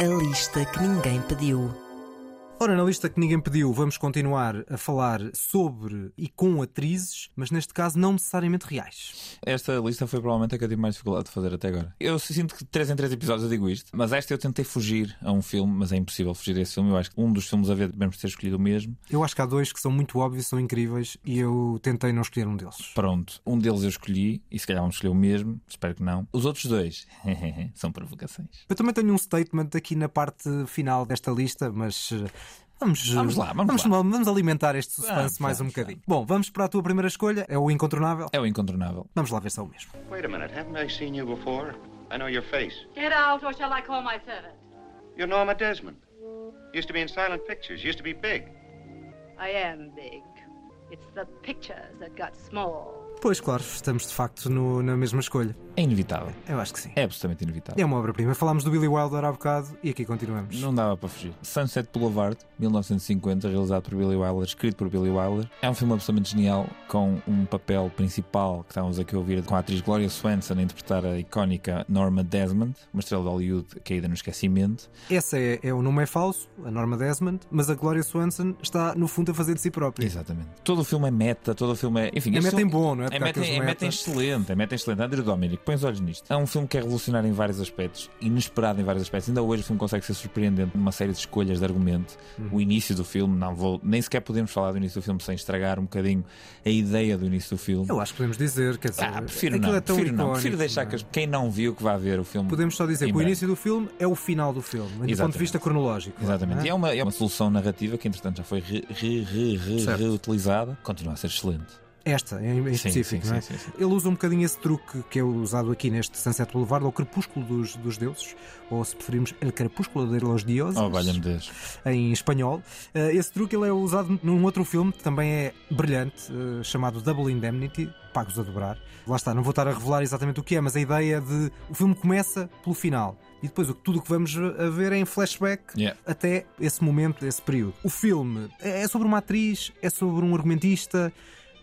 S3: A lista que ninguém pediu.
S1: Ora, na lista que ninguém pediu, vamos continuar a falar sobre e com atrizes, mas neste caso não necessariamente reais.
S2: Esta lista foi provavelmente a que eu tive mais dificuldade de fazer até agora. Eu sinto que de 3 em 3 episódios eu digo isto, mas esta eu tentei fugir a um filme, mas é impossível fugir a esse filme. Eu acho que um dos filmes a ver devemos ter escolhido o mesmo.
S1: Eu acho que há dois que são muito óbvios, são incríveis e eu tentei não escolher um deles.
S2: Pronto, um deles eu escolhi e se calhar vamos escolher o mesmo, espero que não. Os outros dois (laughs) são provocações.
S1: Eu também tenho um statement aqui na parte final desta lista, mas eh, vamos,
S2: Vamos lá, vamos lá.
S1: vamos alimentar este suspense
S2: Vamos,
S1: mais um
S2: vamos,
S1: bocadinho. Bom, vamos para a tua primeira escolha, é o incontornável.
S2: É o incontornável.
S1: Vamos lá ver se é o mesmo.
S8: Wait a minute, haven't I seen you before? I know your face.
S9: Get out, or shall I call my servant?
S8: You're Norma Desmond. Used to be in silent pictures, used to be big.
S9: I am big. It's the pictures that got small.
S1: Pois, claro, estamos de facto no- na mesma escolha.
S2: É inevitável.
S1: Eu acho que sim.
S2: É absolutamente inevitável.
S1: É uma obra-prima. Falámos do Billy Wilder há bocado e aqui continuamos.
S2: Não dava para fugir. Sunset Boulevard, 1950, realizado por Billy Wilder, escrito por Billy Wilder. É um filme absolutamente genial, com um papel principal que estávamos aqui a ouvir com a atriz Gloria Swanson a interpretar a icónica Norma Desmond, uma estrela de Hollywood caída no esquecimento.
S1: Esse é, é o nome é falso, a Norma Desmond, mas a Gloria Swanson está no fundo a fazer de si própria.
S2: Exatamente. Todo o filme é meta, todo o filme é. Enfim,
S1: É meta em bom, não é?
S2: É meta, é meta excelente, é meta excelente. Andrew Dominic, põe os olhos nisto. É um filme que é revolucionário em vários aspectos, inesperado em vários aspectos. Ainda hoje o filme consegue ser surpreendente numa série de escolhas de argumento.
S1: Uhum.
S2: O início do filme, não vou, nem sequer podemos falar do início do filme sem estragar um bocadinho a ideia do início do filme.
S1: Eu acho que podemos dizer, quer dizer,
S2: Ah, prefiro
S1: aquilo
S2: não,
S1: é tão
S2: prefiro não,
S1: icónico,
S2: prefiro deixar
S1: não é?
S2: que as- quem não viu que vá ver o filme.
S1: Podemos só dizer que o início do filme é o final do filme, do ponto de
S2: Exatamente.
S1: vista cronológico.
S2: Exatamente.
S1: não
S2: E é uma, é uma solução narrativa que, entretanto, já foi re, re, re, re- reutilizada. Continua a ser excelente.
S1: Esta, em,
S2: Sim,
S1: específico,
S2: sim,
S1: não é?
S2: sim.
S1: Ele usa um bocadinho esse truque que é usado aqui neste Sunset Boulevard, ou Crepúsculo dos, dos Deuses, ou se preferirmos, El Crepúsculo de los Dioses,
S2: Oh, Deus.
S1: em espanhol. Eh, esse truque ele é usado num outro filme que também é brilhante, eh, chamado Double Indemnity, Pagos a Dobrar. Lá está, não vou estar a revelar exatamente o que é, mas a ideia de o filme começa pelo final. E depois tudo o que vamos a ver é em flashback
S2: Yeah.
S1: até esse momento, esse período. O filme é sobre uma atriz, é sobre um argumentista,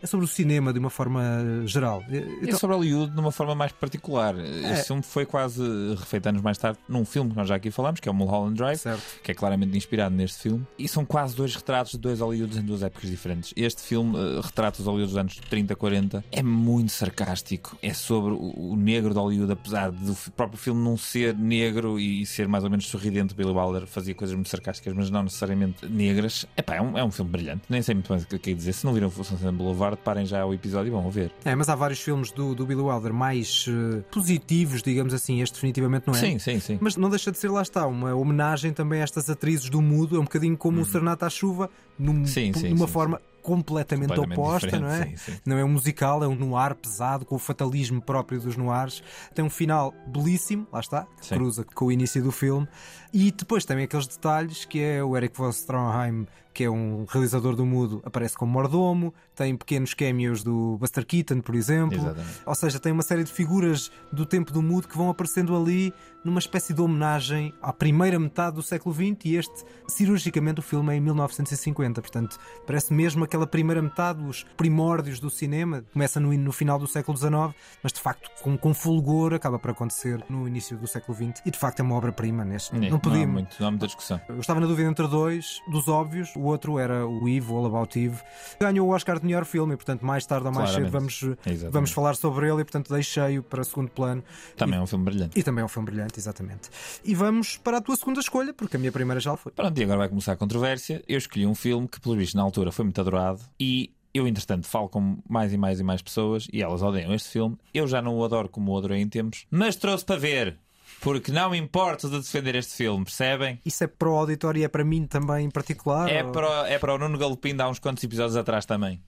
S1: é sobre o cinema de uma forma eh, geral. Eh,
S2: É
S1: então-
S2: sobre Hollywood de uma forma mais particular.
S1: É.
S2: Este filme foi quase refeito anos mais tarde num filme que nós já aqui falamos, que é o Mulholland Drive,
S1: Certo.
S2: que é claramente inspirado neste filme. E são quase dois retratos de dois Hollywoods em duas épocas diferentes. Este filme eh, retrata os Hollywoods dos anos 30, 40. É muito sarcástico. É sobre o, o negro de Hollywood, apesar do próprio filme não ser negro e ser mais ou menos sorridente. Billy Wilder fazia coisas muito sarcásticas, mas não necessariamente negras. Epá, é, um, é um filme brilhante. Nem sei muito mais o que quero dizer. Se não viram o Sunset Boulevard, parem já o episódio e vão ver.
S1: É, mas há vários filmes do, do Billy Wilder mais eh, positivos, digamos assim. Este definitivamente não é.
S2: Sim, sim, sim.
S1: Mas não deixa de ser, lá está, uma homenagem também a estas atrizes do mudo. É um bocadinho como o Serenata à Chuva, num-
S2: Uhum. Sim, sim,
S1: numa
S2: sim,
S1: forma completamente,
S2: Completamente
S1: oposta, não é?
S2: sim, sim.
S1: Não é um musical, é um noir pesado, com o fatalismo próprio dos noirs. Tem um final belíssimo, lá está,
S2: Sim.
S1: cruza com o início do filme. E depois também aqueles detalhes que é o Eric von Stroheim, que é um realizador do mudo, aparece como mordomo. Tem pequenos cameos do Buster Keaton, por exemplo.
S2: Exatamente.
S1: Ou seja, tem uma série de figuras do tempo do mudo que vão aparecendo ali numa espécie de homenagem à primeira metade do século XX e este, cirurgicamente, o filme é em 1950. Portanto, parece mesmo aquela primeira metade, os primórdios do cinema. Começa no, no final do século XIX, mas de facto, com, com fulgor, acaba por acontecer no início do século XX. E de facto é uma obra-prima neste.
S2: É,
S1: não podia.
S2: há muito, não há muita discussão.
S1: Eu estava na dúvida entre dois, dos óbvios. O outro era o Eve, o All About Eve. Ganhou o Oscar de melhor filme e, portanto, mais tarde ou mais cedo
S2: Claramente.
S1: vamos,
S2: Exatamente.
S1: vamos falar sobre ele e, portanto, deixei-o para segundo plano.
S2: Também é um filme brilhante.
S1: E também é um filme brilhante, exatamente. E vamos para a tua segunda escolha, porque a minha primeira já foi.
S2: Pronto, e agora vai começar a controvérsia. Eu escolhi um filme que, pelo visto, na altura foi muito adorado e. Eu, entretanto, falo com mais e mais e mais pessoas e elas odeiam este filme. Eu já não o adoro como o adorei em tempos, mas trouxe para ver, porque não me importo de defender este filme, percebem?
S1: Isso é para o auditório e é para mim também em particular?
S2: É
S1: ou-
S2: para, o- é para o Nuno Galopim de há uns quantos episódios atrás também.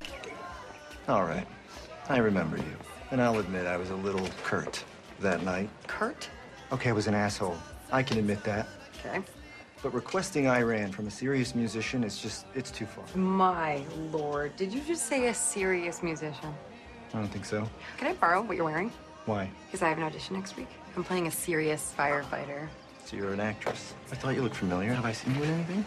S10: All right. I remember you. And I'll admit I was a little curt that night.
S11: Kurt?
S10: Okay, I was an asshole. I can admit that.
S11: Okay.
S10: But requesting Iran from a serious musician is just, it's too far.
S11: My lord, did you just say a serious musician?
S10: I don't think so.
S11: Can I borrow what you're wearing?
S10: Why?
S11: Because I have an audition next week. I'm playing a serious firefighter.
S10: So you're an actress. I thought you looked familiar. Have I seen you in anything?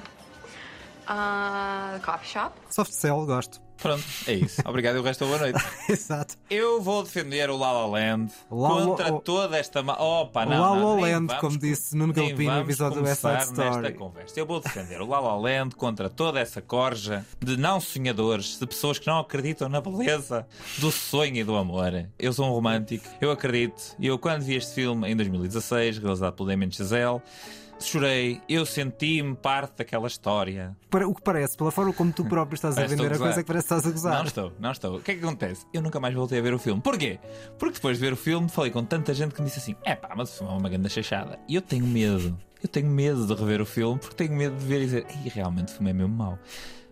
S11: Uh, the coffee shop?
S1: Soft Cell, gosto.
S2: Pronto, é isso. Obrigado e o resto da boa noite. (laughs)
S1: Exato.
S2: Eu vou defender o La La Land
S1: La La-
S2: contra
S1: o-
S2: toda esta. Ma... Opa, não,
S1: La La Land,
S2: vamos
S1: como
S2: com-
S1: disse Nuno Galopim no episódio do West Story.
S2: nesta conversa. Eu vou defender o La La Land contra toda essa corja de não sonhadores, de pessoas que não acreditam na beleza do sonho e do amor. Eu sou um romântico, eu acredito. Eu, quando vi este filme em 2016, realizado pelo Damien Chazelle, chorei, eu senti-me parte daquela história.
S1: Para- O que parece, pela forma como tu próprio estás a vender a
S2: a
S1: coisa, é que parece que estás a gozar.
S2: Não estou, não estou. O que é que acontece? Eu nunca mais voltei a ver o filme. Porquê? Porque depois de ver o filme falei com tanta gente que me disse assim: é pá, mas o filme é uma grande chachada. E eu tenho medo. Eu tenho medo de rever o filme porque tenho medo de ver e dizer: Ei, realmente o filme é mesmo mau.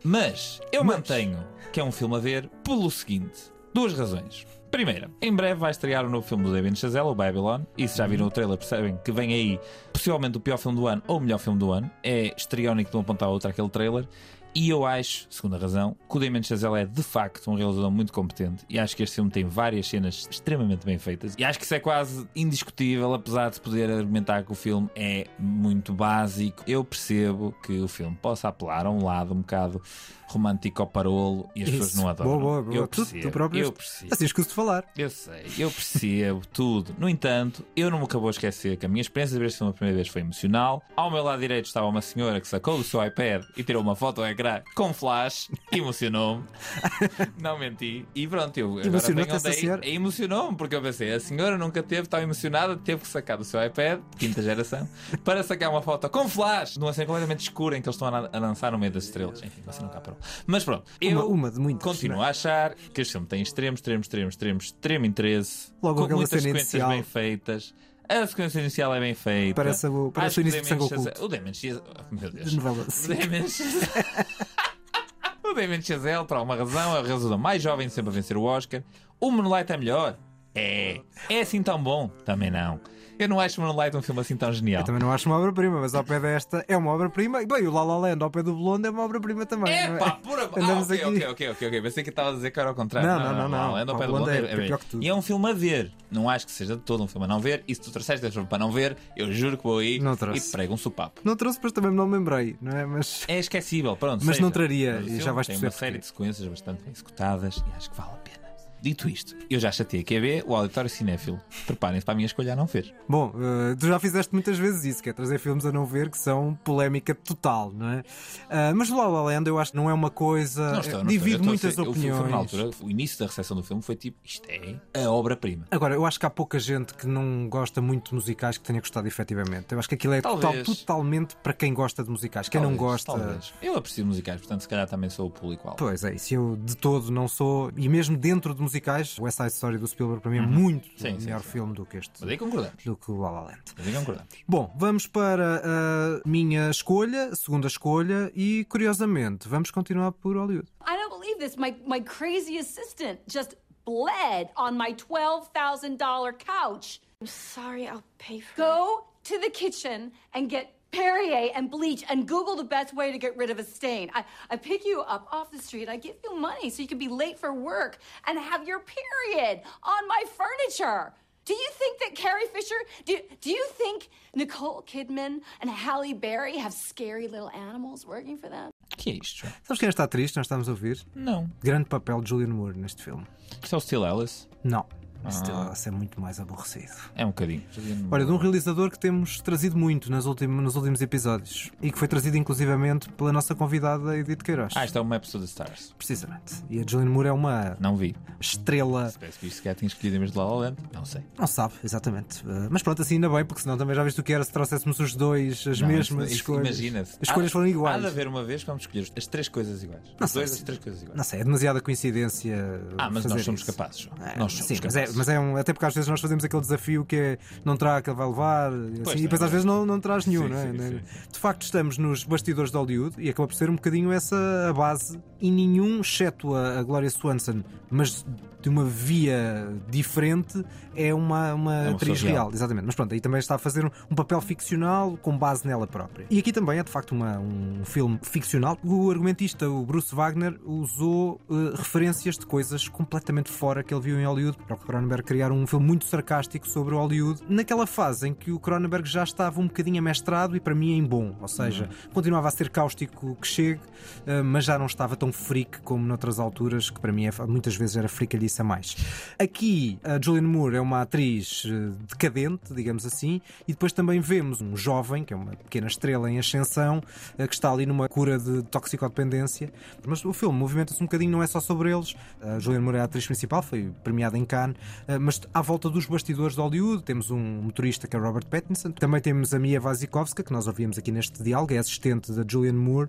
S2: Mas eu mantenho que é um filme a ver pelo seguinte: duas razões. Primeira, em breve vai estrear o novo filme do David Chazelle, o Babylon. E se já viram o trailer, percebem que vem aí possivelmente o pior filme do ano ou o melhor filme do ano. É estriónico de uma ponta à outra aquele trailer. E eu acho, segunda razão, que o Damien Chazelle é de facto um realizador muito competente e acho que este filme tem várias cenas extremamente bem feitas e acho que isso é quase indiscutível, apesar de poder argumentar que o filme é muito básico. Eu percebo que o filme possa apelar a um lado um bocado romântico ao parolo e as
S1: Isso.
S2: pessoas não adoram.
S1: Boa, boa, boa.
S2: Eu
S1: Tu- tu
S2: percebo,
S1: próprio-
S2: eu percebo.
S1: Assim escuso de falar.
S2: Eu sei, eu percebo (laughs) tudo. No entanto, eu não me acabou a esquecer que a minha experiência de ver este filme a primeira vez foi emocional. Ao meu lado direito estava uma senhora que sacou do seu iPad e tirou uma foto ao com flash. Emocionou-me. (laughs) não menti. E pronto, eu agora onde
S1: essa senhora?
S2: é- Emocionou-me, porque eu pensei, a senhora nunca teve tão emocionada, teve que sacar do seu iPad, quinta geração, (laughs) para sacar uma foto com flash, numa cena completamente escura em que eles estão a, a dançar no meio das estrelas. Enfim, você nunca parou. Mas pronto, eu
S1: Uma- uma de muitas,
S2: continuo
S1: não é?
S2: a achar que este filme tem extremo, extremo, extremo, extremo, extremo interesse.
S1: Logo
S2: com muitas sequências bem feitas. A sequência inicial é bem feita.
S1: Parece o- parece o início de Oculto.
S2: O Damien Chazelle... oh, Meu Deus.
S1: De novela.
S2: O Chazelle... (laughs) o Damien Chazelle, por alguma razão, é o realizador mais jovem sempre a vencer o Oscar. O Moonlight é melhor? É. É assim tão bom? Também não. Eu não acho Moonlight um filme assim tão genial.
S1: Eu também não acho uma obra-prima, mas ao pé desta é uma obra-prima. E bem, o La La Land ao pé do Blonde é uma obra-prima também.
S2: É
S1: não
S2: pá, pura. Ah,
S1: Andamos
S2: ok,
S1: aqui.
S2: ok, ok, ok, ok. Pensei que estava a dizer que era ao contrário.
S1: Não, não, não, não.
S2: Anda ao pé do
S1: Blonde é
S2: é bem.
S1: pior que tudo.
S2: E é um filme a ver. Não acho que seja de todo um filme a não ver. E se tu trouxeste este filme para não ver, eu juro que vou aí
S1: Não
S2: e
S1: trouxe.
S2: prego um sopapo.
S1: Não trouxe, mas também não me lembrei, não é? Mas
S2: É esquecível, pronto.
S1: Mas
S2: seja.
S1: não traria,
S2: Mas
S1: e já vais
S2: Tem uma série de sequências bastante bem executadas e acho que vale a pena. Dito isto, eu já chatei a QB, o auditório cinéfilo. Preparem-se para a minha escolha a não ver.
S1: Bom, eh, tu já fizeste muitas vezes isso, que é trazer filmes a não ver que são polémica total, não é? Ah, mas La La Land eu acho que não é uma coisa.
S2: Não estou, não
S1: divide
S2: estou.
S1: Muitas
S2: estou
S1: opiniões.
S2: na altura, o início da recepção do filme foi tipo: isto é a obra-prima.
S1: Agora, eu acho que há pouca gente que não gosta muito de musicais que tenha gostado efetivamente. Eu acho que aquilo é total- totalmente para quem gosta de musicais. Quem não
S2: Talvez,
S1: gosta.
S2: talvez. Eu aprecio musicais, portanto, se calhar também sou o público-alvo.
S1: Pois é, isso eu de todo não sou. E mesmo dentro de musicais, o West Side Story do Spielberg para mim é muito
S2: Uhum. Sim, sim,
S1: melhor
S2: sim.
S1: filme do que este.
S2: Mas aí concordamos.
S1: Do que o La La Land.
S2: Mas aí concordamos.
S1: Bom, vamos para a minha escolha, segunda escolha, e curiosamente, vamos continuar por Hollywood.
S9: I don't believe this. My my crazy assistant just bled on my $12,000 couch.
S6: I'm sorry, I'll pay for
S9: Go to the kitchen and get Perrier and bleach and Google the best way to get rid of a stain. I, I pick you up off the street, I give you money so you can be late for work and have your period on my furniture. Do you think that Carrie Fisher, do, do you think Nicole Kidman and Halle Berry have scary little animals working for them?
S2: O que é isto, João?
S1: Sabes quem é esta atriz que nós estamos a ouvir?
S2: Não.
S1: Grande papel de Julian Moore neste filme.
S2: Isto é o Still Alice?
S1: Não.
S2: Ah.
S1: Alice é muito mais aborrecido.
S2: É um bocadinho.
S1: Olha, de um realizador que temos trazido muito nas últimos, nos últimos episódios e que foi trazido inclusivamente pela nossa convidada Edith Queiroz.
S2: Ah, isto é o Maps to the Stars.
S1: Precisamente. E a Julian Moore é uma
S2: Não vi.
S1: estrela.
S2: Visto se calhar tinha escolhido em vez de La La Land, não sei.
S1: Não sabe, exatamente. Uh, Mas pronto, assim ainda bem, porque senão também já viste o que era se trouxéssemos os dois as
S2: Não,
S1: mesmas
S2: isso- isso-
S1: escolhas.
S2: Imagina-se.
S1: As escolhas
S2: Há-
S1: foram iguais.
S2: Há de haver uma vez que vamos escolher as três coisas iguais.
S1: Não sei
S2: dois, as três coisas iguais.
S1: Não sei, é demasiada coincidência.
S2: Ah, mas nós somos
S1: isso.
S2: capazes.
S1: É,
S2: nós somos
S1: sim, mas é, mas é um. Até porque às vezes nós fazemos aquele desafio que é não terá que ele vai levar, e assim,
S2: Pois,
S1: e depois
S2: é
S1: às vezes não, não traz nenhum,
S2: Sim,
S1: não é?
S2: sim, sim.
S1: De facto, estamos nos bastidores de Hollywood e acaba por ser um bocadinho essa a base, e nenhum, exceto a, a Gloria Swanson, mas de uma via diferente, é uma, uma,
S2: É uma
S1: atriz real.
S2: real.
S1: Exatamente. Mas pronto, aí também está a fazer um, um papel ficcional com base nela própria. E aqui também é de facto uma- um filme ficcional. O argumentista, o Bruce Wagner, usou eh, referências de coisas completamente fora que ele viu em Hollywood para o Cronenberg criar um filme muito sarcástico sobre Hollywood, naquela fase em que o Cronenberg já estava um bocadinho amestrado e para mim em bom. Ou seja, continuava a ser cáustico que chegue, eh, mas já não estava tão freak como noutras alturas, que para mim é- muitas vezes era freakalhice a mais. Aqui, a Julianne Moore é uma atriz eh, decadente, digamos assim, e depois também vemos um jovem, que é uma pequena estrela em ascensão, eh, que está ali numa cura de toxicodependência. Mas o filme movimenta-se um bocadinho, não é só sobre eles. A Julianne Moore é a atriz principal, foi premiada em Cannes, eh, mas à volta dos bastidores de Hollywood temos um motorista que é Robert Pattinson, também temos a Mia Wasikowska, que nós ouvimos aqui neste diálogo, é assistente da Julianne Moore,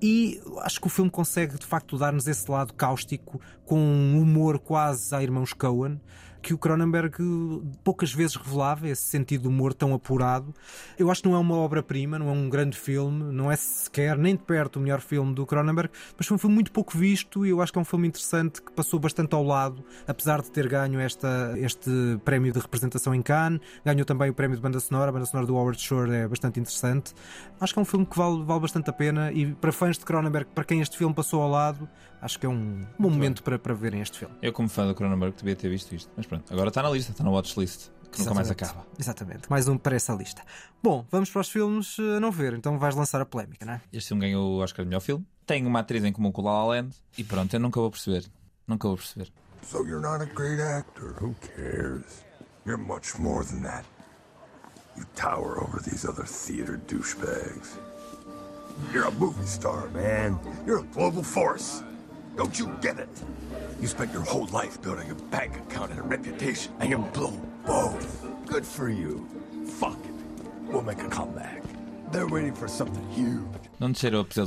S1: e acho que o filme consegue de facto dar-nos esse lado cáustico com um humor quase a irmãos Coen. Que o Cronenberg poucas vezes revelava, esse sentido de humor tão apurado. Eu acho que não é uma obra-prima, não é um grande filme, não é sequer nem de perto o melhor filme do Cronenberg, mas foi um filme muito pouco visto e eu acho que é um filme interessante que passou bastante ao lado, apesar de ter ganho esta, este prémio de representação em Cannes, ganhou também o prémio de banda sonora, a banda sonora do Howard Shore é bastante interessante. Acho que é um filme que vale, vale bastante a pena e para fãs de Cronenberg, para quem este filme passou ao lado, acho que é um bom momento para, para verem este filme.
S2: Eu, como fã do Cronenberg, devia ter visto isto. Mas pronto, agora está na lista, está na watchlist, que nunca mais acaba.
S1: Exatamente, mais um para essa lista. Bom, vamos para os filmes a não ver, então vais lançar a polémica, não é?
S2: Este filme ganhou o Oscar de melhor filme. Tem uma atriz em comum com La La Land e pronto, eu nunca vou perceber. Nunca vou perceber.
S5: So you're not a great actor. Who cares? You're much more than that. You tower over these other theater douchebags. You're a movie star, man. You're a global force. Don't you get it? You spent your whole life building a bank account and a reputation, and you blew both. Good for you. Fuck it. We'll make a comeback. They're waiting for something huge.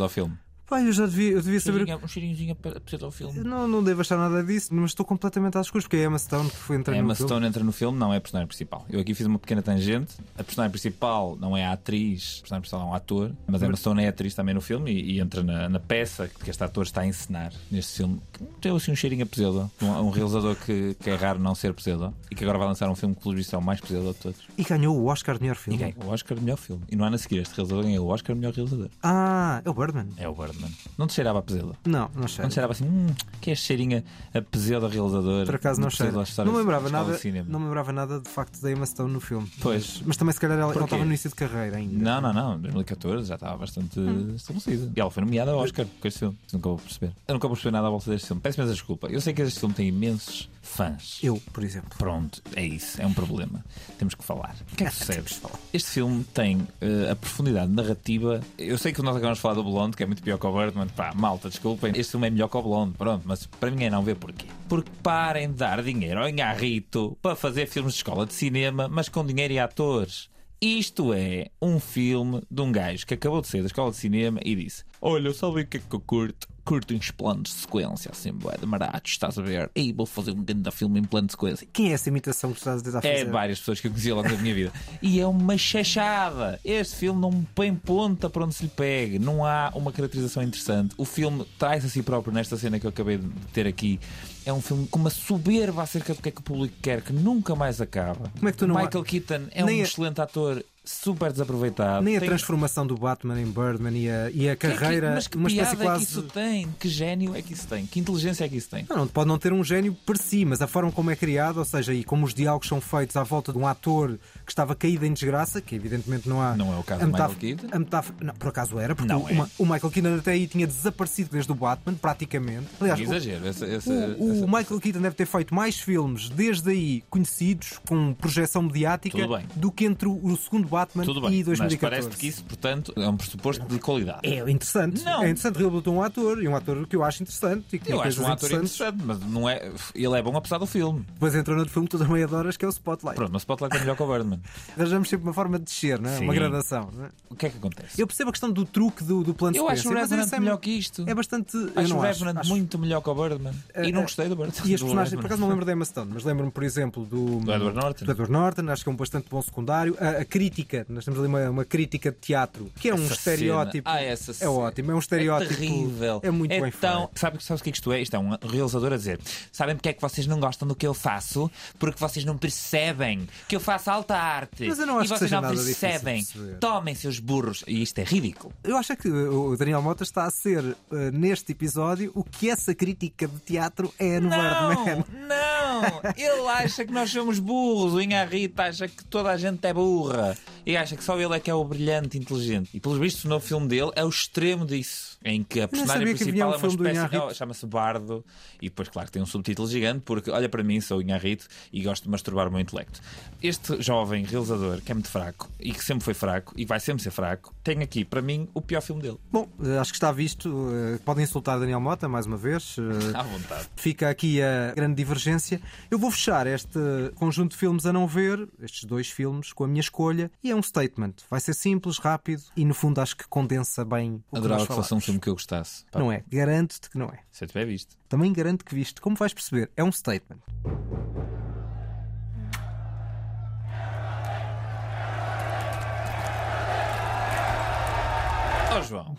S2: Filme?
S1: Pai, eu já devia, eu devia saber.
S2: Um cheirinhozinho a pesadelo ao filme.
S1: Não, não devo achar nada disso, mas estou completamente às escuras, porque é a Emma Stone que foi entrar
S2: A Emma
S1: no filme.
S2: Stone entra no filme, não é a personagem principal. Eu aqui fiz uma pequena tangente. A personagem principal não é a atriz, a personagem principal é um ator, mas a Emma Stone é atriz também no filme e, e entra na, na peça que este ator está a encenar neste filme. Que Tem assim um cheirinho a pesadelo. Um, um realizador que, que é raro não ser pesadelo e que agora vai lançar um filme que, pelo visto, é o mais pesadelo de todos.
S1: E ganhou o Oscar de melhor
S2: E
S1: filme.
S2: ganha o Oscar de melhor filme. E no ano a seguir, este realizador ganhou o Oscar de melhor realizador.
S1: Ah, é o Birdman.
S2: É o Birdman. Não te cheirava a pesadelo?
S1: Não, não sei.
S2: Não te cheirava assim, hum, que é este cheirinho a pesadelo realizador?
S1: Por acaso não
S2: história
S1: Não me lembrava nada, não me lembrava nada de facto da Emma Stone no filme.
S2: Pois.
S1: Mas, mas também se calhar ela, estava no início de carreira ainda.
S2: Não, não, não. 2014 já estava bastante estabelecida. E ela foi nomeada ao Oscar com este filme. Nunca vou perceber. Eu nunca vou perceber nada à volta deste filme. Peço imensa desculpa. Eu sei que este filme tem imensos fãs.
S1: Eu, por exemplo.
S2: Pronto, é isso. É um problema. Temos que falar. O que é que sucede? Este filme tem eh, a profundidade narrativa. Eu sei que nós acabamos de falar do Blonde, que é muito pior que o Birdman. Pá, malta, desculpem. Este filme é melhor que o Blonde. Pronto, mas para mim é não ver porquê. Porque parem de dar dinheiro ao Inharrito para fazer filmes de escola de cinema, mas com dinheiro e atores. Isto é um filme de um gajo que acabou de sair da escola de cinema e disse: Olha, sabem o que é que eu curto? Curto uns planos de sequência, assim, bué de maratos, estás a ver? E vou fazer um grande filme em plano de sequência.
S1: Quem é essa imitação que estás a tentar fazer?
S2: É várias pessoas que eu conhecia longo da minha vida. E é uma chachada. Este filme não põe ponta para onde se lhe pegue. Não há uma caracterização interessante. O filme traz a si próprio, nesta cena que eu acabei de ter aqui, é um filme com uma soberba acerca do que é que o público quer, que nunca mais acaba.
S1: Como é que tu não há-
S2: Michael Keaton é
S1: Nem
S2: um
S1: a-
S2: excelente ator, super desaproveitado.
S1: Nem a
S2: Tem-
S1: transformação do Batman em Birdman e a, e a
S2: Que é que-
S1: carreira,
S2: mas que
S1: uma
S2: piada
S1: espécie
S2: é
S1: quase.
S2: que isso tem? Que gênio é que isso tem? Que inteligência é que isso tem?
S1: Não, não, pode não ter um gênio por si, mas a forma como é criado, ou seja, e como os diálogos são feitos à volta de um ator que estava caído em desgraça, que evidentemente não há.
S2: Não é o caso do Michael Keaton?
S1: a metáfora- não, por acaso era, porque
S2: Não
S1: o,
S2: é.
S1: uma- o Michael Keaton até aí tinha desaparecido desde o Batman, praticamente. Aliás,
S2: Que
S1: o-
S2: exagero. Essa, essa,
S1: O, o
S2: essa-
S1: Michael Keaton deve ter feito mais filmes desde aí conhecidos, com projeção mediática, do que entre o, o segundo Batman
S2: Tudo
S1: e
S2: bem, mas
S1: 2014.
S2: parece que isso, portanto, é um pressuposto de qualidade.
S1: É interessante.
S2: Não.
S1: É interessante reabilitar um ator, e um ator que eu acho interessante. E que
S2: Eu acho um ator interessante, mas não é, ele é bom apesar do filme.
S1: Depois entrou noutro filme que tu também adoras, que é o Spotlight.
S2: Pronto, mas Spotlight é melhor que o Birdman. (laughs)
S1: Arranjamos sempre uma forma de descer, não é?
S2: Sim.
S1: uma gradação. é?
S2: O que é que acontece?
S1: Eu percebo a questão do truque do, do plano de
S2: Eu acho o
S1: mas
S2: Revenant
S1: é,
S2: melhor que isto.
S1: É bastante. eu
S2: Acho o Revenant
S1: acho-
S2: muito melhor que o Birdman.
S1: Eh,
S2: E não
S1: eh,
S2: gostei do Birdman.
S1: E as personagens, por acaso não lembro da (laughs) Emma Stone, mas lembro-me, por exemplo, do,
S2: Do Edward Norton.
S1: do Edward Norton, acho que é um bastante bom secundário. A, a crítica, nós temos ali uma, uma crítica de teatro, que é um
S2: Essa
S1: estereótipo.
S2: cena. Ah, essa
S1: é ótimo, é um estereótipo.
S2: É terrível.
S1: É muito bem
S2: então,
S1: feito.
S2: sabe, sabes o que é que isto é? Isto é um realizador a dizer: Sabem porque é que vocês não gostam do que eu faço? Porque vocês não percebem que eu faço alta arte.
S1: Mas eu não acho
S2: e
S1: que
S2: vocês
S1: seja
S2: não
S1: nada
S2: percebem. Tomem seus burros. E isto é ridículo.
S1: Eu acho é que o Daniel Mota está a ser, eh, neste episódio, o que essa crítica de teatro é no Birdman.
S2: Não, ele acha que nós somos burros. O Inharrita acha que toda a gente é burra. E acha que só ele é que é o brilhante inteligente. E pelos vistos, no filme dele é o extremo disso. Em que a personagem principal
S1: um
S2: é uma espécie.
S1: Inharrito.
S2: Oh, Chama-se Bardo. E depois, claro, tem um subtítulo gigante. Porque, olha para mim, sou Inharrito e gosto de masturbar o meu intelecto. Este jovem realizador, que é muito fraco e que sempre foi fraco e vai sempre ser fraco, tem aqui, para mim, o pior filme dele.
S1: Bom, eh, acho que está visto. eh, Podem insultar Daniel Mota mais uma vez. eh, (laughs)
S2: À vontade.
S1: Fica aqui a grande divergência. Eu vou fechar este conjunto de filmes a não ver, estes dois filmes, com a minha escolha, e é um statement. Vai ser simples, rápido e, no fundo, acho que condensa bem o que
S2: Adorava
S1: nós
S2: que um
S1: falamos
S2: filme que eu gostasse. Pá.
S1: Não é. Garanto-te que não é.
S2: Se eu tiver visto.
S1: Também garanto que viste. Como vais perceber, é um statement.
S2: Oh, João.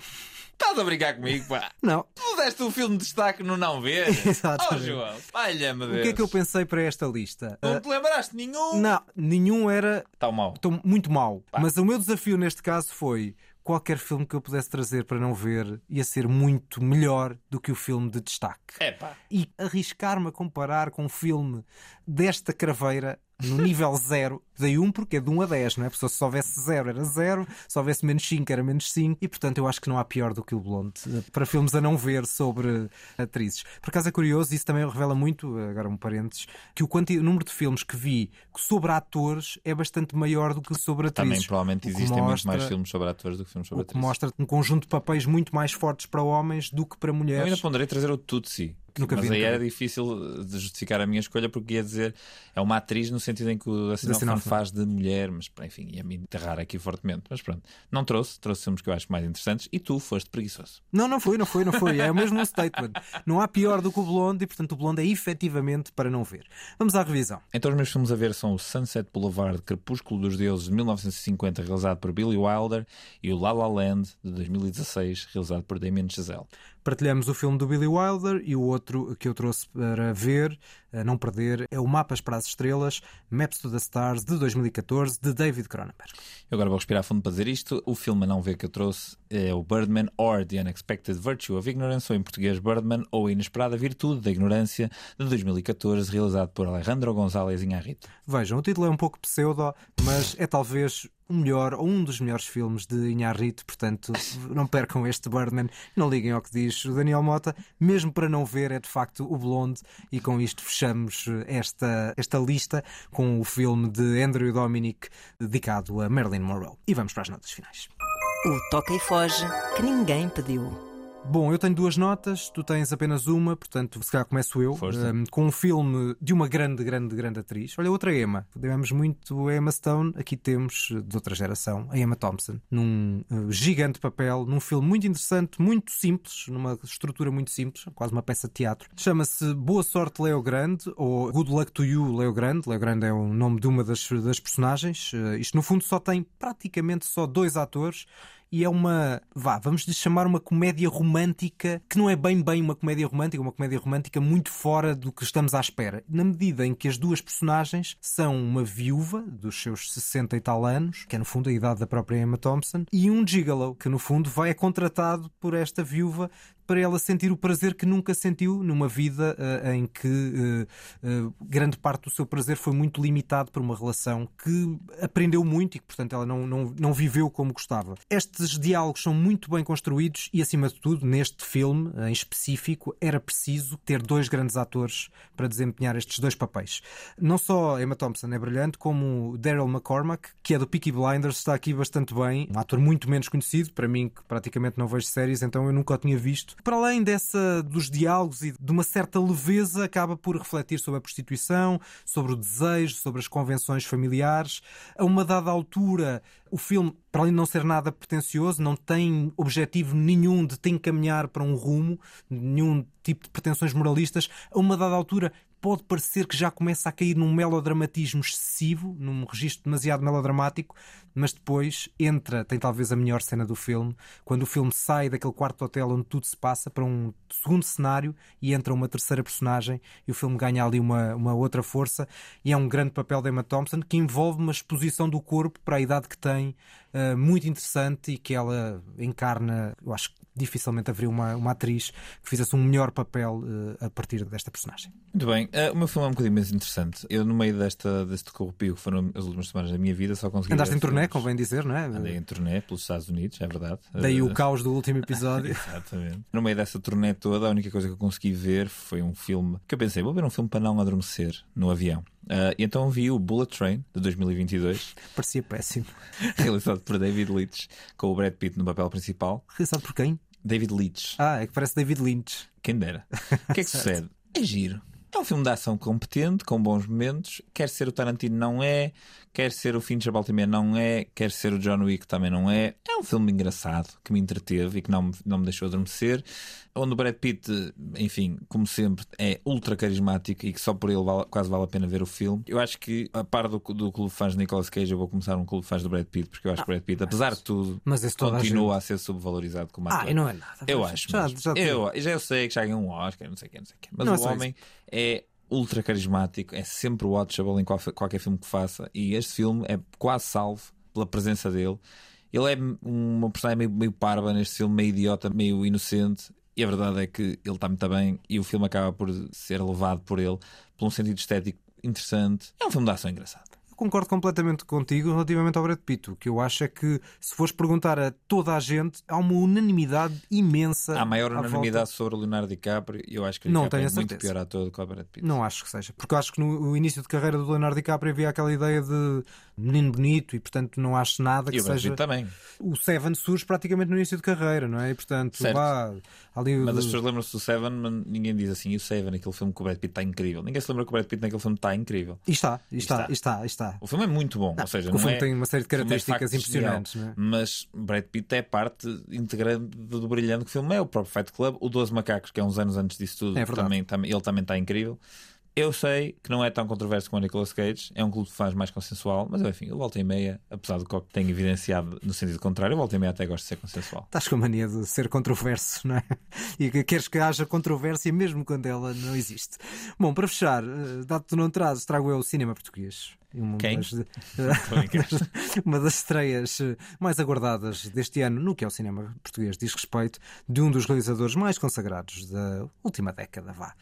S2: Estás a brincar comigo, pá?
S1: Não.
S2: Tu deste um filme de destaque no não ver? (laughs)
S1: Exato.
S2: Oh, João, palha-me Deus.
S1: O que é que eu pensei para esta lista?
S2: Não
S1: ah,
S2: te lembraste nenhum?
S1: Não, nenhum era...
S2: Tão mau.
S1: Tão muito mau. Pá. Mas o meu desafio neste caso foi qualquer filme que eu pudesse trazer para não ver ia ser muito melhor do que o filme de destaque.
S2: Pá.
S1: E arriscar-me a comparar com um filme desta craveira no nível zero, dei um porque é de 1 a 10, não é? Porque se houvesse zero era zero, se houvesse menos 5 era menos 5, e portanto eu acho que não há pior do que o Blonde eh, para filmes a não ver sobre atrizes. Por acaso é curioso, isso também revela muito, agora um parênteses, que o, quanti- o número de filmes que vi sobre atores é bastante maior do que sobre atrizes.
S2: Também provavelmente existem muito
S1: mostra-
S2: mais filmes sobre atores do que filmes sobre
S1: O que
S2: atrizes.
S1: mostra um conjunto de papéis muito mais fortes para homens do que para
S2: Eu
S1: mulheres.
S2: ainda ponderei trazer o Tutsi.
S1: Nunca
S2: mas
S1: vi,
S2: aí
S1: nunca
S2: era difícil de justificar a minha escolha porque ia dizer é uma atriz no sentido em que o Hoffman. faz de mulher, mas enfim, ia me enterrar aqui fortemente. Mas pronto, não trouxe, trouxe filmes que eu acho mais interessantes e tu foste preguiçoso.
S1: Não, não foi, não foi, não foi. É o mesmo um statement. Não há pior do que o Blonde e, portanto, o Blonde é efetivamente para não ver. Vamos à revisão.
S2: Então os meus filmes a ver são o Sunset Boulevard, Crepúsculo dos Deuses de 1950, realizado por Billy Wilder, e o La La Land de 2016, realizado por Damien Chazelle.
S1: Partilhamos o filme do Billy Wilder e o outro que eu trouxe para ver, a não perder, é o Mapas para as Estrelas, Maps to the Stars, de 2014, de David Cronenberg.
S2: Eu agora vou respirar fundo para dizer isto. O filme a não ver que eu trouxe é o Birdman or The Unexpected Virtue of Ignorance, ou em português Birdman ou a Inesperada Virtude da Ignorância, de 2014, realizado por Alejandro González Inharrito.
S1: Vejam, o título é um pouco pseudo, mas é talvez o melhor ou um dos melhores filmes de Inharrito, portanto não percam este Birdman, não liguem ao que diz o Daniel Mota, mesmo para não ver é de facto o Blonde e com isto fechamos esta, esta lista com o filme de Andrew Dominic dedicado a Marilyn Monroe. E vamos para as notas finais.
S3: O toca e foge que ninguém pediu.
S1: Bom, eu tenho duas notas, tu tens apenas uma, portanto, se calhar começo eu, um, com um filme de uma grande, grande, grande atriz. Olha, outra Emma. Tivemos muito a Emma Stone, aqui temos, eh, de outra geração, a Emma Thompson, num uh, gigante papel, num filme muito interessante, muito simples, numa estrutura muito simples, quase uma peça de teatro. Chama-se Boa Sorte, Leo Grande, ou Good Luck to You, Leo Grande. Leo Grande é o nome de uma das, das personagens. Uh, isto, no fundo, só tem praticamente só dois atores e é uma, vá, vamos lhe chamar uma comédia romântica, que não é bem bem uma comédia romântica, uma comédia romântica muito fora do que estamos à espera. Na medida em que as duas personagens são uma viúva dos seus 60 e tal anos, que é no fundo a idade da própria Emma Thompson, e um gigolo, que no fundo vai é contratado por esta viúva para ela sentir o prazer que nunca sentiu numa vida eh, em que eh, grande parte do seu prazer foi muito limitado por uma relação que aprendeu muito e que, portanto, ela não, não, não viveu como gostava. Estes diálogos são muito bem construídos e, acima de tudo, neste filme em específico, era preciso ter dois grandes atores para desempenhar estes dois papéis. Não só Emma Thompson é brilhante, como Daryl McCormack, que é do Peaky Blinders, está aqui bastante bem. Um ator muito menos conhecido, para mim, que praticamente não vejo séries, então eu nunca o tinha visto. Para além dessa dos diálogos e de uma certa leveza, acaba por refletir sobre a prostituição, sobre o desejo, sobre as convenções familiares. A uma dada altura, o filme, para além de não ser nada pretencioso, não tem objetivo nenhum de te encaminhar para um rumo, nenhum tipo de pretensões moralistas. A uma dada altura, pode parecer que já começa a cair num melodramatismo excessivo, num registro demasiado melodramático, mas depois entra, tem talvez a melhor cena do filme, quando o filme sai daquele quarto de hotel onde tudo se passa para um segundo cenário e entra uma terceira personagem e o filme ganha ali uma, uma outra força e é um grande papel da Emma Thompson que envolve uma exposição do corpo para a idade que tem uh, muito interessante e que ela encarna, eu acho que dificilmente haveria uma, uma atriz que fizesse um melhor papel uh, a partir desta personagem.
S2: Muito bem, uh, o meu filme é um bocadinho mais interessante. Eu, no meio desta, deste corrupio que foram as últimas semanas da minha vida, só consegui.
S1: Andaste em turnê,
S2: filmes.
S1: convém dizer, não é?
S2: Andei em turnê pelos Estados Unidos, é verdade.
S1: Daí o caos do último (laughs) episódio.
S2: Exatamente. No meio dessa turnê toda, a única coisa que eu consegui ver foi um filme que eu pensei, vou ver um filme para não adormecer no avião. Uh, e então vi o Bullet Train de 2022, (laughs)
S1: Parecia péssimo. (laughs)
S2: realizado por David Leitch, com o Brad Pitt no papel principal.
S1: Realizado por quem?
S2: David Leitch,
S1: Ah, é que parece David Lynch.
S2: quem dera. O que é que sucede? É giro. É um filme de ação competente, com bons momentos. Quer ser o Tarantino, não é. Quer ser o Fincher Baltimore, não é. Quer ser o John Wick, também não é. É um filme engraçado, que me entreteve e que não me, não me deixou adormecer. Onde o Brad Pitt, enfim, como sempre, é ultra carismático e que só por ele vale, quase vale a pena ver o filme. Eu acho que, a par do, do clube de fãs de Nicolas Cage, eu vou começar um clube de fãs do Brad Pitt, porque eu acho que o Brad Pitt, apesar de tudo,
S1: a
S2: continua
S1: gente-
S2: a ser subvalorizado como ator.
S1: Ah, e não é nada.
S2: Eu acho.
S1: já- já
S2: eu, já eu sei que já ganhou um Oscar, não sei o quê, não sei o quê. Mas
S1: Não é
S2: o
S1: só
S2: homem é ultra carismático, é sempre watchable em qual- qualquer filme que faça. E este filme é quase salvo pela presença dele. Ele é uma personagem meio, meio parva neste filme, meio idiota, meio inocente. E a verdade é que ele está muito bem e o filme acaba por ser levado por ele por um sentido estético interessante. É um filme de ação engraçado.
S1: Eu concordo completamente contigo relativamente ao Brad Pitt. O que eu acho é que, se fores perguntar a toda a gente, há uma unanimidade imensa.
S2: Há maior unanimidade sobre o Leonardo DiCaprio e eu acho que
S1: Não
S2: DiCaprio é muito
S1: certeza.
S2: pior ator do que o Brad Pitt.
S1: Não acho que seja. Porque eu acho que no início de carreira do Leonardo DiCaprio havia aquela ideia de menino bonito e, portanto, não acho nada que
S2: E o
S1: seja.
S2: Também.
S1: O Seven surge praticamente no início de carreira, não é? E, portanto,
S2: Certo.
S1: vá ali.
S2: Mas
S1: o-
S2: as pessoas lembram-se do Seven, mas ninguém diz assim, o Seven, aquele filme que o Brad Pitt está incrível. Ninguém se lembra que o Brad Pitt naquele filme está incrível.
S1: E está, e está, e está, e está.
S2: O filme é muito bom, ou seja,
S1: o
S2: não
S1: filme
S2: é-
S1: tem uma série de
S2: é
S1: características impressionantes,
S2: genial,
S1: não é?
S2: Mas Brad Pitt é parte integrante do brilhante que o filme é. O próprio Fight Club, o 12 Macacos, que é uns anos antes disso tudo,
S1: É verdade.
S2: também, também- ele também está incrível. Eu sei que não é tão controverso como o Nicolas Cage, é um clube de fãs mais consensual, mas enfim, eu volto e meia, apesar do que tenho evidenciado no sentido contrário, eu volto e meia até gosto de ser consensual.
S1: Estás com a mania de ser controverso, não é? (laughs) E que queres que haja controvérsia mesmo quando ela não existe. Bom, para fechar, eh, dado que tu não trazes, trago eu o cinema português. Uma
S2: Quem?
S1: das- (laughs) (laughs) uma das estreias eh, mais aguardadas deste ano no que é o cinema português diz respeito de um dos realizadores mais consagrados da última década, vá,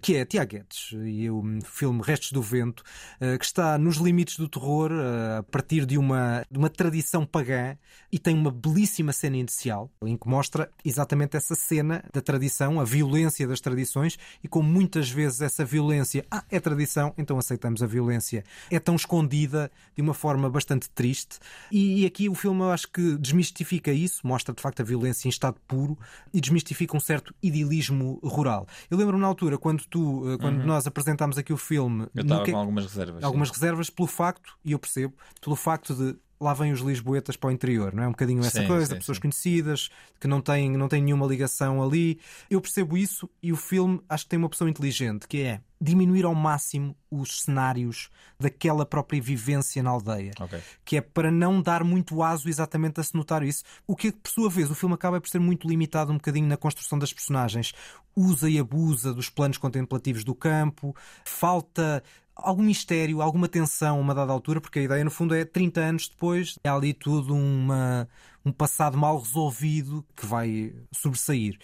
S1: que é Tiago Guedes e o filme Restos do Vento, eh, que está nos limites do terror eh, a partir de uma, de uma tradição pagã e tem uma belíssima cena inicial em que mostra exatamente essa cena da tradição, a violência das tradições e como muitas vezes essa violência, ah, é tradição, então aceitamos a violência, é tão escondida de uma forma bastante triste. E aqui o filme eu acho que desmistifica isso, mostra de facto a violência em estado puro e desmistifica um certo idilismo rural. Eu lembro-me na altura, quando tu, eh, quando
S2: Uhum.
S1: nós apresentámos aqui o filme,
S2: Eu estava
S1: que-
S2: com algumas reservas.
S1: algumas
S2: sim.
S1: reservas pelo facto, e eu percebo, pelo facto de lá vêm os lisboetas para o interior, não é? Um bocadinho essa
S2: Sim,
S1: coisa,
S2: sim,
S1: pessoas
S2: sim.
S1: conhecidas, que não têm, não têm nenhuma ligação ali. Eu percebo isso e o filme acho que tem uma opção inteligente, que é diminuir ao máximo os cenários daquela própria vivência na aldeia.
S2: Ok.
S1: Que é para não dar muito aso exatamente a se notar isso. O que, por sua vez, o filme acaba por ser muito limitado um bocadinho na construção das personagens. Usa e abusa dos planos contemplativos do campo, falta algum mistério, alguma tensão a uma dada altura, porque a ideia, no fundo, é 30 anos depois, é ali tudo uma, um passado mal resolvido que vai sobressair.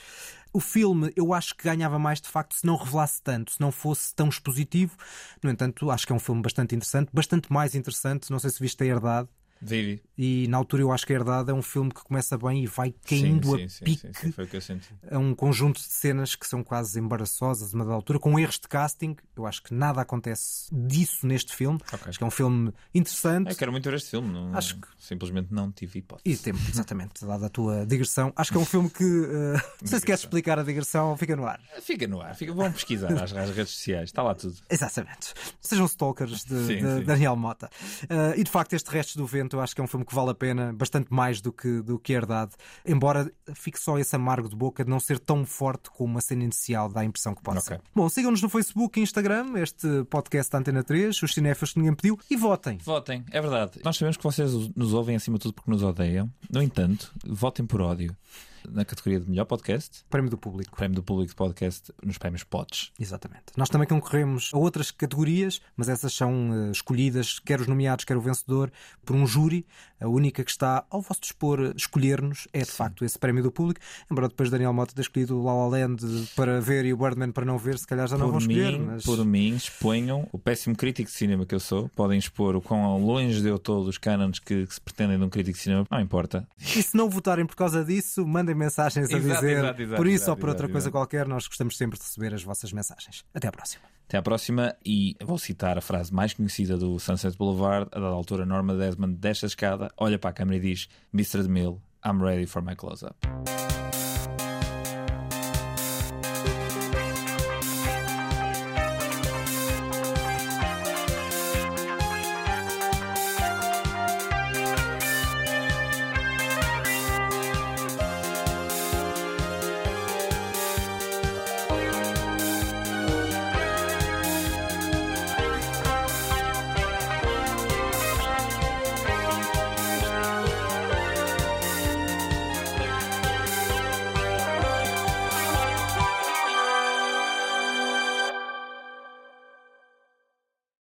S1: O filme, eu acho que ganhava mais de facto se não revelasse tanto, se não fosse tão expositivo. No entanto, acho que é um filme bastante interessante, bastante mais interessante. Não sei se viste a Herdade.
S2: Vivi.
S1: E na altura eu acho que a Herdade é um filme que começa bem e vai caindo
S2: sim,
S1: a
S2: sim, sim,
S1: pique
S2: sim, sim, foi o que eu senti.
S1: a um conjunto de cenas que são quase embaraçosas, a uma dada altura, com erros de casting. Eu acho que nada acontece disso neste filme. Acho que é um filme interessante.
S2: Eu quero muito ver este filme. Não,
S1: Acho que-
S2: Simplesmente não tive hipótese.
S1: E tempo, exatamente, dada a tua digressão. Acho que é um filme que. eh, não (laughs) sei se queres explicar a digressão, fica no ar.
S2: Fica no ar, fica, vão pesquisar às, às redes sociais, está lá tudo.
S1: Exatamente. Sejam stalkers de, de. Daniel Mota. Uh, e de facto, este Restos do Vento eu acho que é um filme que vale a pena, bastante mais do que, do que Herdade. Embora fique só esse amargo de boca de não ser tão forte como a cena inicial dá a impressão que pode
S2: Ok.
S1: ser. Bom, sigam-nos no Facebook e Instagram, este podcast da Antena 3, os cinéfilos que ninguém pediu, e votem.
S2: Votem, é verdade. Nós sabemos que vocês nos ouvem acima de tudo porque nos odeiam. No entanto, votem por ódio. Na categoria de melhor podcast,
S1: Prémio do Público.
S2: prémio do público de podcast, nos prémios POTS.
S1: Exatamente. Nós também concorremos a outras categorias, mas essas são eh, escolhidas, quer os nomeados, quer o vencedor, por um júri. A única que está ao vosso dispor escolher-nos é de facto esse prémio do público. Embora depois Daniel Mota ter escolhido o La La Land para ver e o Birdman para não ver, se calhar já não
S2: por
S1: vão escolher.
S2: mim,
S1: mas...
S2: por mim, exponham o péssimo crítico de cinema que eu sou. Podem expor o quão longe eu estou dos cânones que, que se pretendem de um crítico de cinema. Não importa.
S1: E se não votarem por causa disso, mandem mensagens a
S2: Exato,
S1: dizer
S2: exato, exato,
S1: por isso ou por outra coisa qualquer. Nós gostamos sempre de receber as vossas mensagens. Até à próxima.
S2: Até à próxima e vou citar a frase mais conhecida do Sunset Boulevard. A dada altura, Norma Desmond desce a escada, olha para a câmera e diz: Mr. DeMille, I'm ready for my close-up.